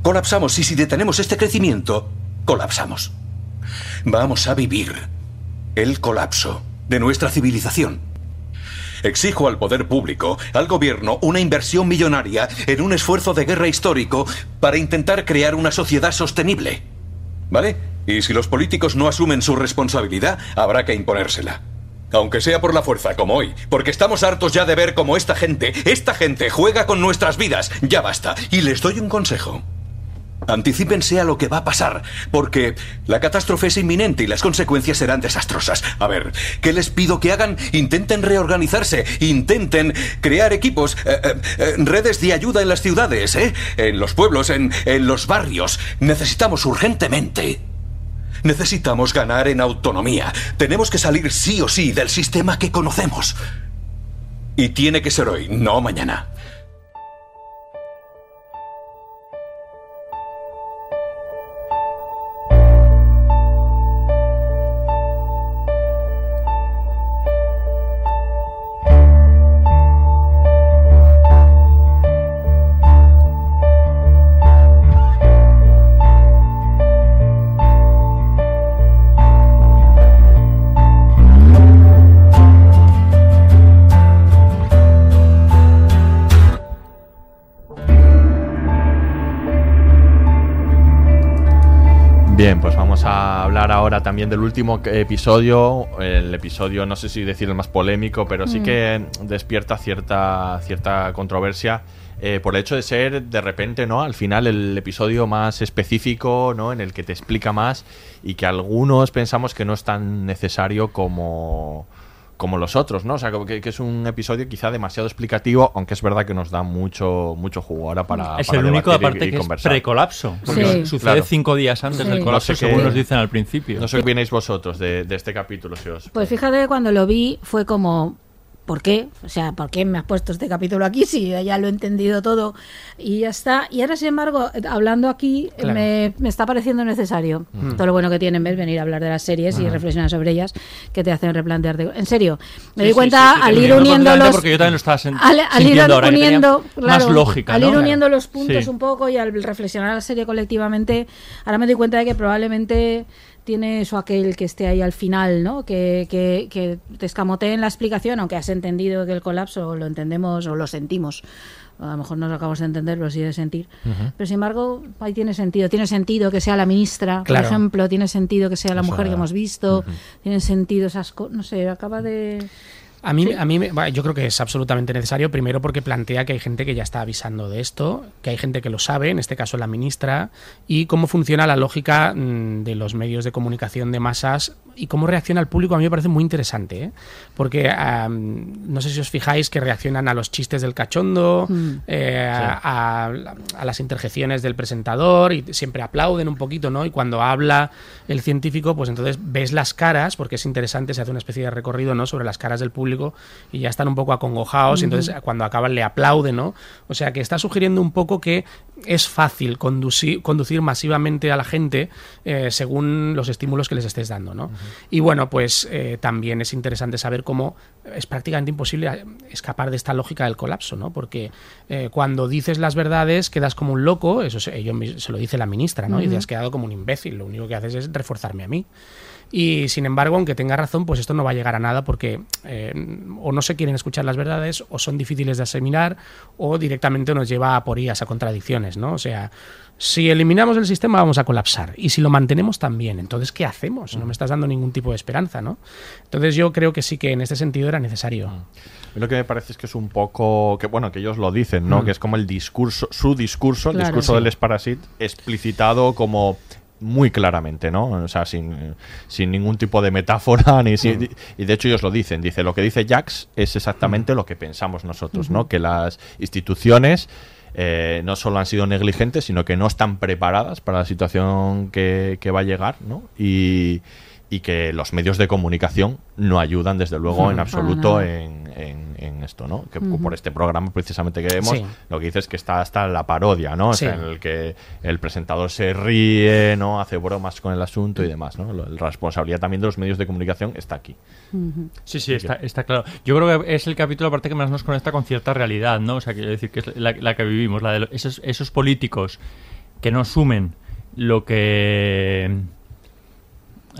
colapsamos. Y si detenemos este crecimiento, colapsamos. Vamos a vivir el colapso de nuestra civilización. Exijo al poder público, al gobierno, una inversión millonaria en un esfuerzo de guerra histórico para intentar crear una sociedad sostenible. ¿Vale? Y si los políticos no asumen su responsabilidad, habrá que imponérsela. Aunque sea por la fuerza, como hoy. Porque estamos hartos ya de ver cómo esta gente, esta gente juega con nuestras vidas. Ya basta. Y les doy un consejo. Anticípense a lo que va a pasar, porque la catástrofe es inminente y las consecuencias serán desastrosas. A ver, ¿qué les pido que hagan? Intenten reorganizarse, intenten crear equipos, eh, eh, eh, redes de ayuda en las ciudades, ¿eh? en los pueblos, en, en los barrios. Necesitamos urgentemente. Necesitamos ganar en autonomía. Tenemos que salir sí o sí del sistema que conocemos. Y tiene que ser hoy, no mañana. También del último episodio, el episodio no sé si decir el más polémico, pero sí Mm. que despierta cierta, cierta controversia eh, por el hecho de ser de repente, ¿no? Al final el episodio más específico, ¿no? En el que te explica más y que algunos pensamos que no es tan necesario como como los otros, ¿no? O sea, que, que es un episodio quizá demasiado explicativo, aunque es verdad que nos da mucho mucho jugo ahora para Es para el único, y- aparte, y que es precolapso. Porque Sí. sucede Claro. cinco días antes Sí. del No colapso, sé qué- según nos dicen al principio. No sé qué opináis vosotros de, de este capítulo, si os... Pues fíjate que cuando lo vi fue como, ¿por qué? O sea, ¿por qué me has puesto este capítulo aquí si yo ya lo he entendido todo y ya está? Y ahora, sin embargo, eh, hablando aquí, eh, Claro. me, me está pareciendo necesario. Mm. Todo lo bueno que tienen, ¿ves? Venir a hablar de las series y reflexionar sobre ellas, que te hacen replantearte. En serio, me Sí, sí, cuenta sí, sí, al ir uniendo los... Porque yo también lo estaba al, al ir ahora, uniendo, claro, más lógica, al ¿no? ir Claro. uniendo los puntos Sí. un poco y al reflexionar la serie colectivamente, ahora me doy cuenta de que probablemente tiene eso aquel que esté ahí al final, ¿no? Que, que, que te escamotee en la explicación, aunque has entendido que el colapso lo entendemos o lo sentimos. A lo mejor no lo acabamos de entender, pero sí de sentir. Pero sin embargo, ahí tiene sentido. Tiene sentido que sea la ministra, Claro. por ejemplo. Tiene sentido que sea la mujer que hemos visto. Tiene sentido esas cosas. No sé, acaba de. A mí, Sí. a mí va, yo creo que es absolutamente necesario, primero porque plantea que hay gente que ya está avisando de esto, que hay gente que lo sabe, en este caso la ministra, y cómo funciona la lógica mm, de los medios de comunicación de masas y cómo reacciona el público a mí me parece muy interesante, ¿eh? porque no sé si os fijáis que reaccionan a los chistes del cachondo, Mm. eh, a, a- a las interjecciones del presentador y siempre aplauden un poquito, ¿no? Y cuando habla el científico, pues entonces ves las caras, porque es interesante, se hace una especie de recorrido, ¿no? Sobre las caras del público y ya están un poco acongojados y entonces cuando acaban le aplauden, ¿no? O sea que está sugiriendo un poco que es fácil conducir, conducir masivamente a la gente eh, según los estímulos que les estés dando, ¿no? Y bueno, pues eh, también es interesante saber cómo es prácticamente imposible eh, escapar de esta lógica del colapso, ¿no? Porque eh, cuando dices las verdades quedas como un loco, eso se, se lo dice la ministra, ¿no? Y te has quedado como un imbécil, lo único que haces es reforzarme a mí. Y sin embargo, aunque tenga razón, pues esto no va a llegar a nada porque eh, o no se quieren escuchar las verdades, o son difíciles de asimilar, o directamente nos lleva a aporías, a contradicciones, ¿no? O sea, si eliminamos el sistema vamos a colapsar. Y si lo mantenemos también, entonces, ¿qué hacemos? No me estás dando ningún tipo de esperanza, ¿no? Entonces yo creo que sí que en este sentido era necesario. Mí Lo que me parece es que es un poco, que bueno, que ellos lo dicen, ¿no? Mm. Que es como el discurso, su discurso, el Claro, discurso sí. del Esparasit, explicitado como muy claramente, ¿no? O sea, sin, sin ningún tipo de metáfora, ni si- Mm. y de hecho ellos lo dicen, dice, lo que dice Jax es exactamente lo que pensamos nosotros, ¿no? Que las instituciones eh, no solo han sido negligentes, sino que no están preparadas para la situación que, que va a llegar, ¿no? Y, y que los medios de comunicación no ayudan, desde luego, en absoluto en, en- en esto, ¿no? Que por este programa precisamente que vemos, Sí. lo que dice es que está hasta la parodia, ¿no? O sea, Sí. en el que el presentador se ríe, ¿no? Hace bromas con el asunto y demás, ¿no? La responsabilidad también de los medios de comunicación está aquí. Sí, sí, está, está claro. Yo creo que es el capítulo aparte que más nos conecta con cierta realidad, ¿no? O sea, quiero decir que es la, la que vivimos, la de esos, esos políticos que no asumen lo que...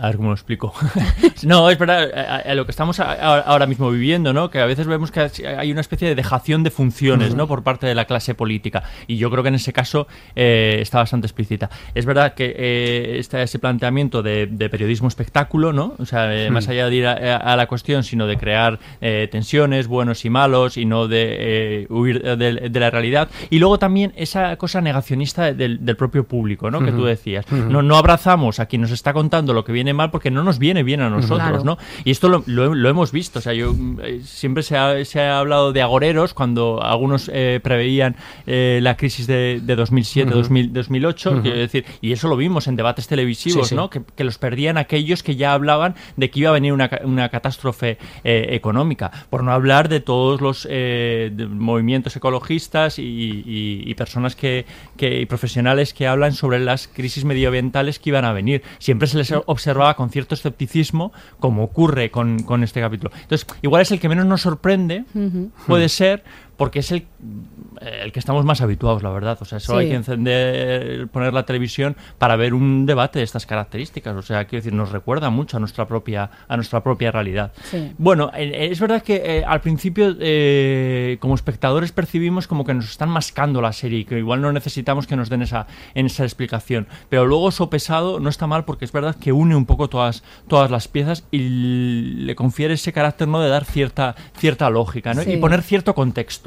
A ver cómo lo explico. no, es verdad, a, a lo que estamos a- ahora mismo viviendo, ¿no? Que a veces vemos que hay una especie de dejación de funciones, ¿no? Por parte de la clase política. Y yo creo que en ese caso eh, está bastante explícita. Es verdad que eh, está ese planteamiento de, de periodismo espectáculo, ¿no? O sea, eh, Hmm. más allá de ir a, la cuestión, sino de crear eh, tensiones, buenos y malos, y no de eh, huir de, de la realidad. Y luego también esa cosa negacionista del, del propio público, ¿no? Que tú decías. No, no abrazamos a quien nos está contando lo que viene mal porque no nos viene bien a nosotros, Claro. ¿no? Y esto lo, lo- lo hemos visto. O sea, yo eh, siempre se ha, se ha hablado de agoreros cuando algunos eh, preveían eh, la crisis de, de 2007, Ujú. 2000, 2008, Ujú. quiero decir, y eso lo vimos en debates televisivos, Sí, sí. ¿no? Que, que los perdían aquellos que ya hablaban de que iba a venir una, una catástrofe económica. Por no hablar de todos los de movimientos ecologistas y, y- y personas que, que y profesionales que hablan sobre las crisis medioambientales que iban a venir. Siempre se les observaba con cierto escepticismo, como ocurre con, con este capítulo. Entonces, igual es el que menos nos sorprende, puede ser, porque es el, el que estamos más habituados, la verdad. O sea, solo Sí. hay que encender, poner la televisión para ver un debate de estas características. O sea, quiero decir, nos recuerda mucho a nuestra propia, a nuestra propia realidad. Sí. Bueno, eh, es verdad que eh, al principio, eh, como espectadores, percibimos como que nos están mascando la serie y que igual no necesitamos que nos den esa, en esa explicación. Pero luego sopesado no está mal porque es verdad que une un poco todas, todas las piezas y le confiere ese carácter ¿no? de dar cierta, cierta lógica ¿no? Sí. y poner cierto contexto.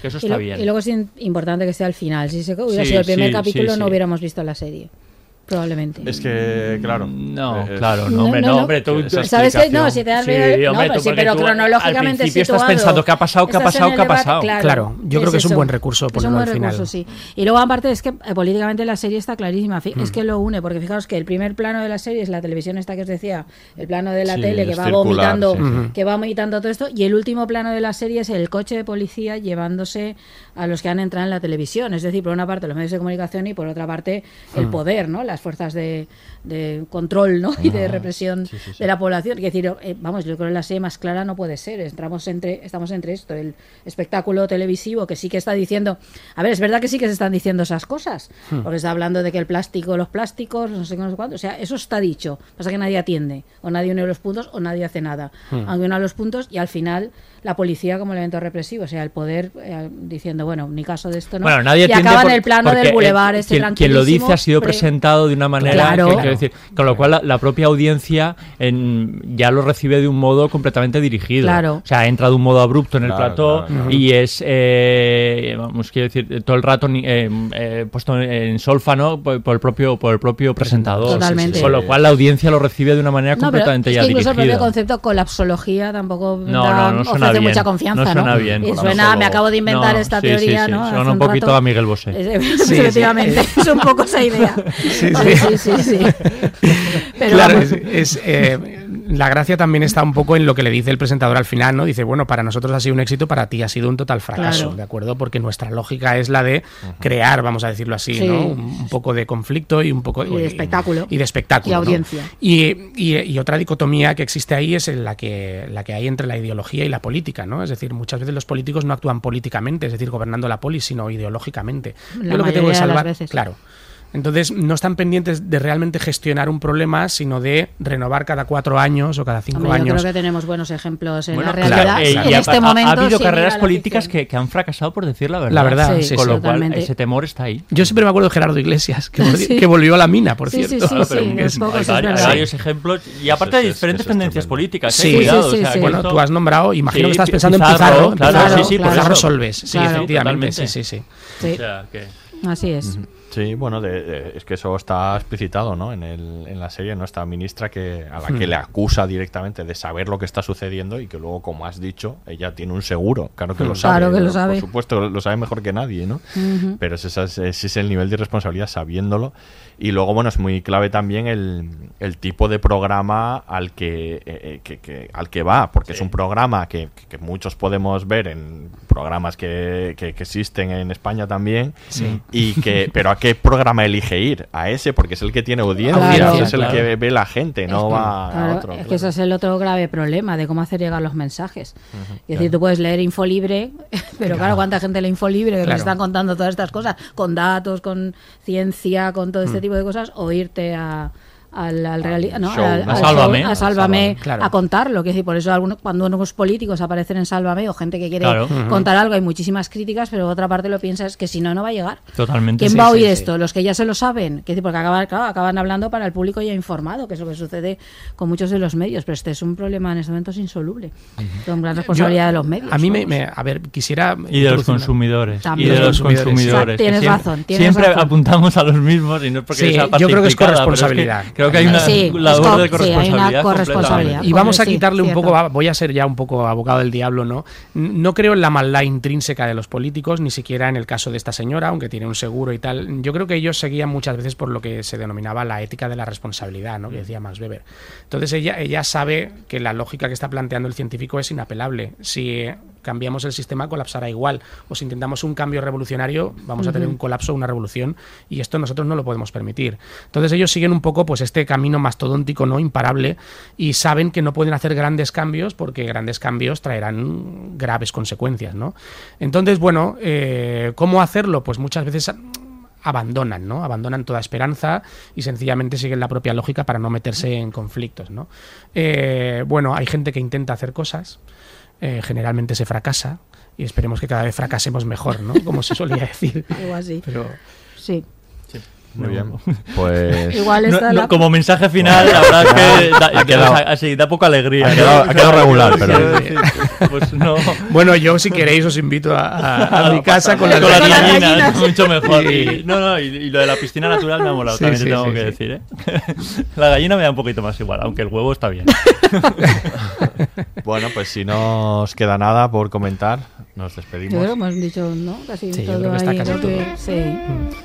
Que eso Y, está lo- bien. y luego es importante que sea el final. Si se hubiera Sí, sido el primer sí, capítulo, sí, no hubiéramos visto la serie. Probablemente. Es que, claro. No, eh, claro, No, no, hombre, no, no, no. hombre, tú, ¿Sabes qué? No, si te das Sí, no, hombre, pues sí, pero cronológicamente Al principio estás pensando qué ha pasado, qué ha pasado, qué ha pasado. Claro, yo creo que es un eso. buen recurso Es un ponerlo buen al final. recurso, sí. Y luego, aparte, es que eh, políticamente la serie está clarísima. Es Mm. que lo une, porque fijaos que el primer plano de la serie es la televisión esta que os decía, el plano de la Sí, tele que va circular, vomitando, sí, sí. que va vomitando todo esto, y el último plano de la serie es el coche de policía llevándose a los que han entrado en la televisión. Es decir, por una parte los medios de comunicación y por otra parte el Mm. poder, ¿no? Las fuerzas de, de control, ¿no? Y de represión de la población. Es decir, eh, vamos, yo creo que la serie más clara no puede ser. Entramos entre, estamos entre esto, el espectáculo televisivo que sí que está diciendo, a ver, es verdad que sí que se están diciendo esas cosas, Hmm. porque está hablando de que el plástico, los plásticos, no sé qué, no sé cuánto, o sea, eso está dicho. Pasa que nadie atiende, o nadie une los puntos, o nadie hace nada. Hmm. Aunque una los puntos y al final la policía como elemento represivo, o sea, el poder eh, diciendo, bueno, ni caso de esto, ¿no? Bueno, nadie y entiende acaba en por- el plano del eh, bulevar este quien, quien lo dice ha sido pre- presentado de una manera Claro. que, quiero decir, con lo cual la, la propia audiencia en- ya lo recibe de un modo completamente dirigido. Claro. O sea, entra de un modo abrupto en el Claro, plató y es, eh, vamos, quiero decir, todo el rato ni- eh, eh, puesto en solfano por, por el propio por el propio presentador. Totalmente. Con lo cual la audiencia lo recibe de una manera No, pero completamente es ya incluso el propio dirigida. concepto colapsología tampoco No, da- no, no suena ofrece bien. mucha confianza, No suena bien. Y suena, me acabo de inventar no, esta sí, teoría, sí, sí, ¿no? suena un poquito rato. a Miguel Bosé. Sí. Efectivamente, es un poco esa idea. Sí, sí. sí, sí, sí. Pero claro, vamos. es, es, eh, la gracia también está un poco en lo que le dice el presentador al final, ¿no? Dice, bueno, para nosotros ha sido un éxito, para ti ha sido un total fracaso, Claro. ¿de acuerdo? Porque nuestra lógica es la de crear, vamos a decirlo así, Sí. ¿no? Un, un poco de conflicto y un poco Y de espectáculo. y de espectáculo, Y ¿no? audiencia. Y, y- y otra dicotomía que existe ahí es en la que la que hay entre la ideología y la política, ¿no? Es decir, muchas veces los políticos no actúan políticamente, es decir, gobernando la polis, sino ideológicamente. La Yo lo que tengo que salvar, claro. Entonces, no están pendientes de realmente gestionar un problema, sino de renovar cada cuatro años o cada cinco Hombre, yo años. creo que tenemos buenos ejemplos en Bueno, la realidad. claro, eh, en este ha- momento ha habido sí, carreras políticas que, que han fracasado por decir la verdad. La verdad, Sí, sí, con sí, lo cual totalmente. ese temor está ahí. Yo siempre me acuerdo de Gerardo Iglesias, que, volvi- Sí. que volvió a la mina, por cierto. Hay, varios ejemplos y aparte de es- diferentes tendencias políticas. eh, Sí, cuidado, o sea, Bueno, tú has nombrado, imagino que estás pensando en Pizarro, claro, Pizarro, sí, sí, por Pizarro eso. Solves, sí, efectivamente, sí, sí, sí. Así es. Sí, bueno, de- de- es que eso está explicitado ¿no? en, el, en la serie, ¿no? Esta ministra que, a la que Hmm. le acusa directamente de saber lo que está sucediendo y que luego, como has dicho, ella tiene un seguro. Claro que lo Hmm. sabe. Claro que lo sabe. Por supuesto, lo sabe mejor que nadie, ¿no? Pero ese, es- ese es el nivel de irresponsabilidad sabiéndolo. Y luego, bueno, es muy clave también el, el tipo de programa al que, eh, eh, que- que- al que va, porque es un programa que, que muchos podemos ver en programas que, que- que existen en España también. Sí. Y que, pero ¿a qué programa elige ir? A ese, porque es el que tiene audiencia, Claro. es el Claro. que ve la gente, no va Claro, a otro. es que ese es el otro grave problema de cómo hacer llegar los mensajes. es decir, tú puedes leer Infolibre, pero claro, ¿cuánta gente lee Infolibre que Claro. nos están contando todas estas cosas? Con datos, con ciencia, con todo este tipo de cosas, o irte a al, no, show, al- A Sálvame. show, a Sálvame, Claro. a contarlo. Que decir, por eso algunos, cuando unos políticos aparecen en Sálvame o gente que quiere Claro. contar algo, hay muchísimas críticas, pero otra parte lo piensas que si no, no va a llegar. Totalmente. ¿Quién Sí, va a oír sí. esto? Los que ya se lo saben. Que porque acaban, claro, acaban hablando para el público ya informado, que es lo que sucede con muchos de los medios. Pero este es un problema en este momento es insoluble. Con gran responsabilidad Yo- de los medios. A mí me, a ver, quisiera Y de los consumidores. También. Y de los Consumidores. Tienes siempre, razón, tienes siempre razón. apuntamos a los mismos y no es porque yo creo que es corresponsabilidad. Creo que hay una Sí, es labor co- de sí, hay una corresponsabilidad. Y vamos a sí, quitarle un cierto. poco, voy a ser ya un poco abogado del diablo, ¿no? No creo en la maldad intrínseca de los políticos, ni siquiera en el caso de esta señora, aunque tiene un seguro y tal. Yo creo que ellos seguían muchas veces por lo que se denominaba la ética de la responsabilidad, ¿no? Que decía Max Weber. Entonces ella, ella sabe que la lógica que está planteando el científico es inapelable. Si cambiamos el sistema, colapsará igual. O si intentamos un cambio revolucionario, vamos a tener un colapso, una revolución, y esto nosotros no lo podemos permitir. Entonces ellos siguen un poco pues este camino mastodóntico, no imparable, y saben que no pueden hacer grandes cambios porque grandes cambios traerán graves consecuencias, ¿no? Entonces, bueno, eh, ¿cómo hacerlo? Pues muchas veces abandonan, ¿no? Abandonan toda esperanza y sencillamente siguen la propia lógica para no meterse en conflictos, ¿no? Eh, bueno, hay gente que intenta hacer cosas, eh, generalmente se fracasa y esperemos que cada vez fracasemos mejor, ¿no? Como se solía decir. Igual sí. Pero Sí. Muy bien. Pues. Igual No- está no, la- como mensaje final, la verdad es que da, Ha quedado- así, da poca alegría. ha ¿no? quedado- ha quedado regular, pero- Pues no. Bueno, yo si queréis os invito a, a- a mi casa con las Con las gallinas. gallinas, mucho mejor. Y- no, no, y, y lo de la piscina natural me ha molado, Sí, también sí, te tengo sí, que sí. decir, ¿eh? La gallina me da un poquito más igual, aunque el huevo está bien. Bueno, pues si no os queda nada por comentar, nos Yo despedimos. creo que hemos dicho, ¿no? Casi Sí, yo todo creo que está casi todo. sí.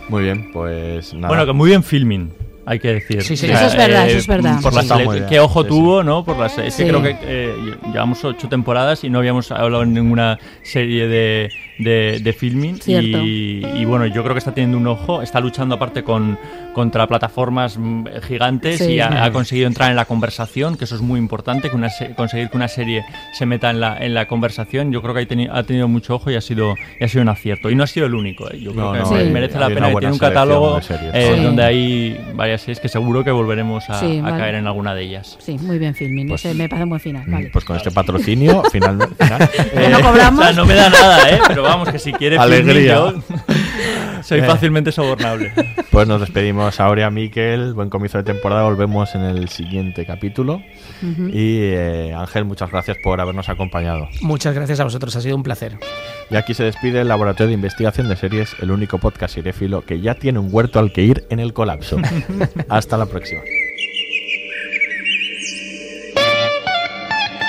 Muy bien, pues nada. Bueno, que muy bien filming. Hay que decir. Sí, sí, Eso es verdad, eso es verdad. Por la Está muy sele- bien. qué ojo Sí, tuvo, ¿no? Por la se- es que Sí. creo que eh, llevamos ocho temporadas y no habíamos hablado en ninguna serie de, de, de filming. Cierto. Y, y bueno, yo creo que está teniendo un ojo. Está luchando aparte con contra plataformas mm, gigantes Sí. y ha, ha conseguido entrar en la conversación, que eso es muy importante, que una se- conseguir que una serie se meta en la, en la conversación. Yo creo que ha, teni- ha tenido mucho ojo y ha sido, y ha sido un acierto. Y no ha sido el único. ¿eh? Yo creo No, que no, merece la pena. Tiene un catálogo series. eh, Sí. donde hay varias series que seguro que volveremos a, Sí, a vale. caer en alguna de ellas. Sí, muy bien filming. Pues- Ese me parece un buen final. Mm, Vale. Pues con este patrocinio, final, final, no cobramos. O sea, no me da nada, ¿eh? Pero vamos, que si quiere Alegría. soy Eh. fácilmente sobornable. Pues nos despedimos Aurea, Miquel, buen comienzo de temporada, volvemos en el siguiente capítulo. Y eh, Ángel, muchas gracias por habernos acompañado. Muchas gracias a vosotros, ha sido un placer. Y aquí se despide el Laboratorio de Investigación de Series, el único podcast seréfilo que ya tiene un huerto al que ir en el colapso. Hasta la próxima.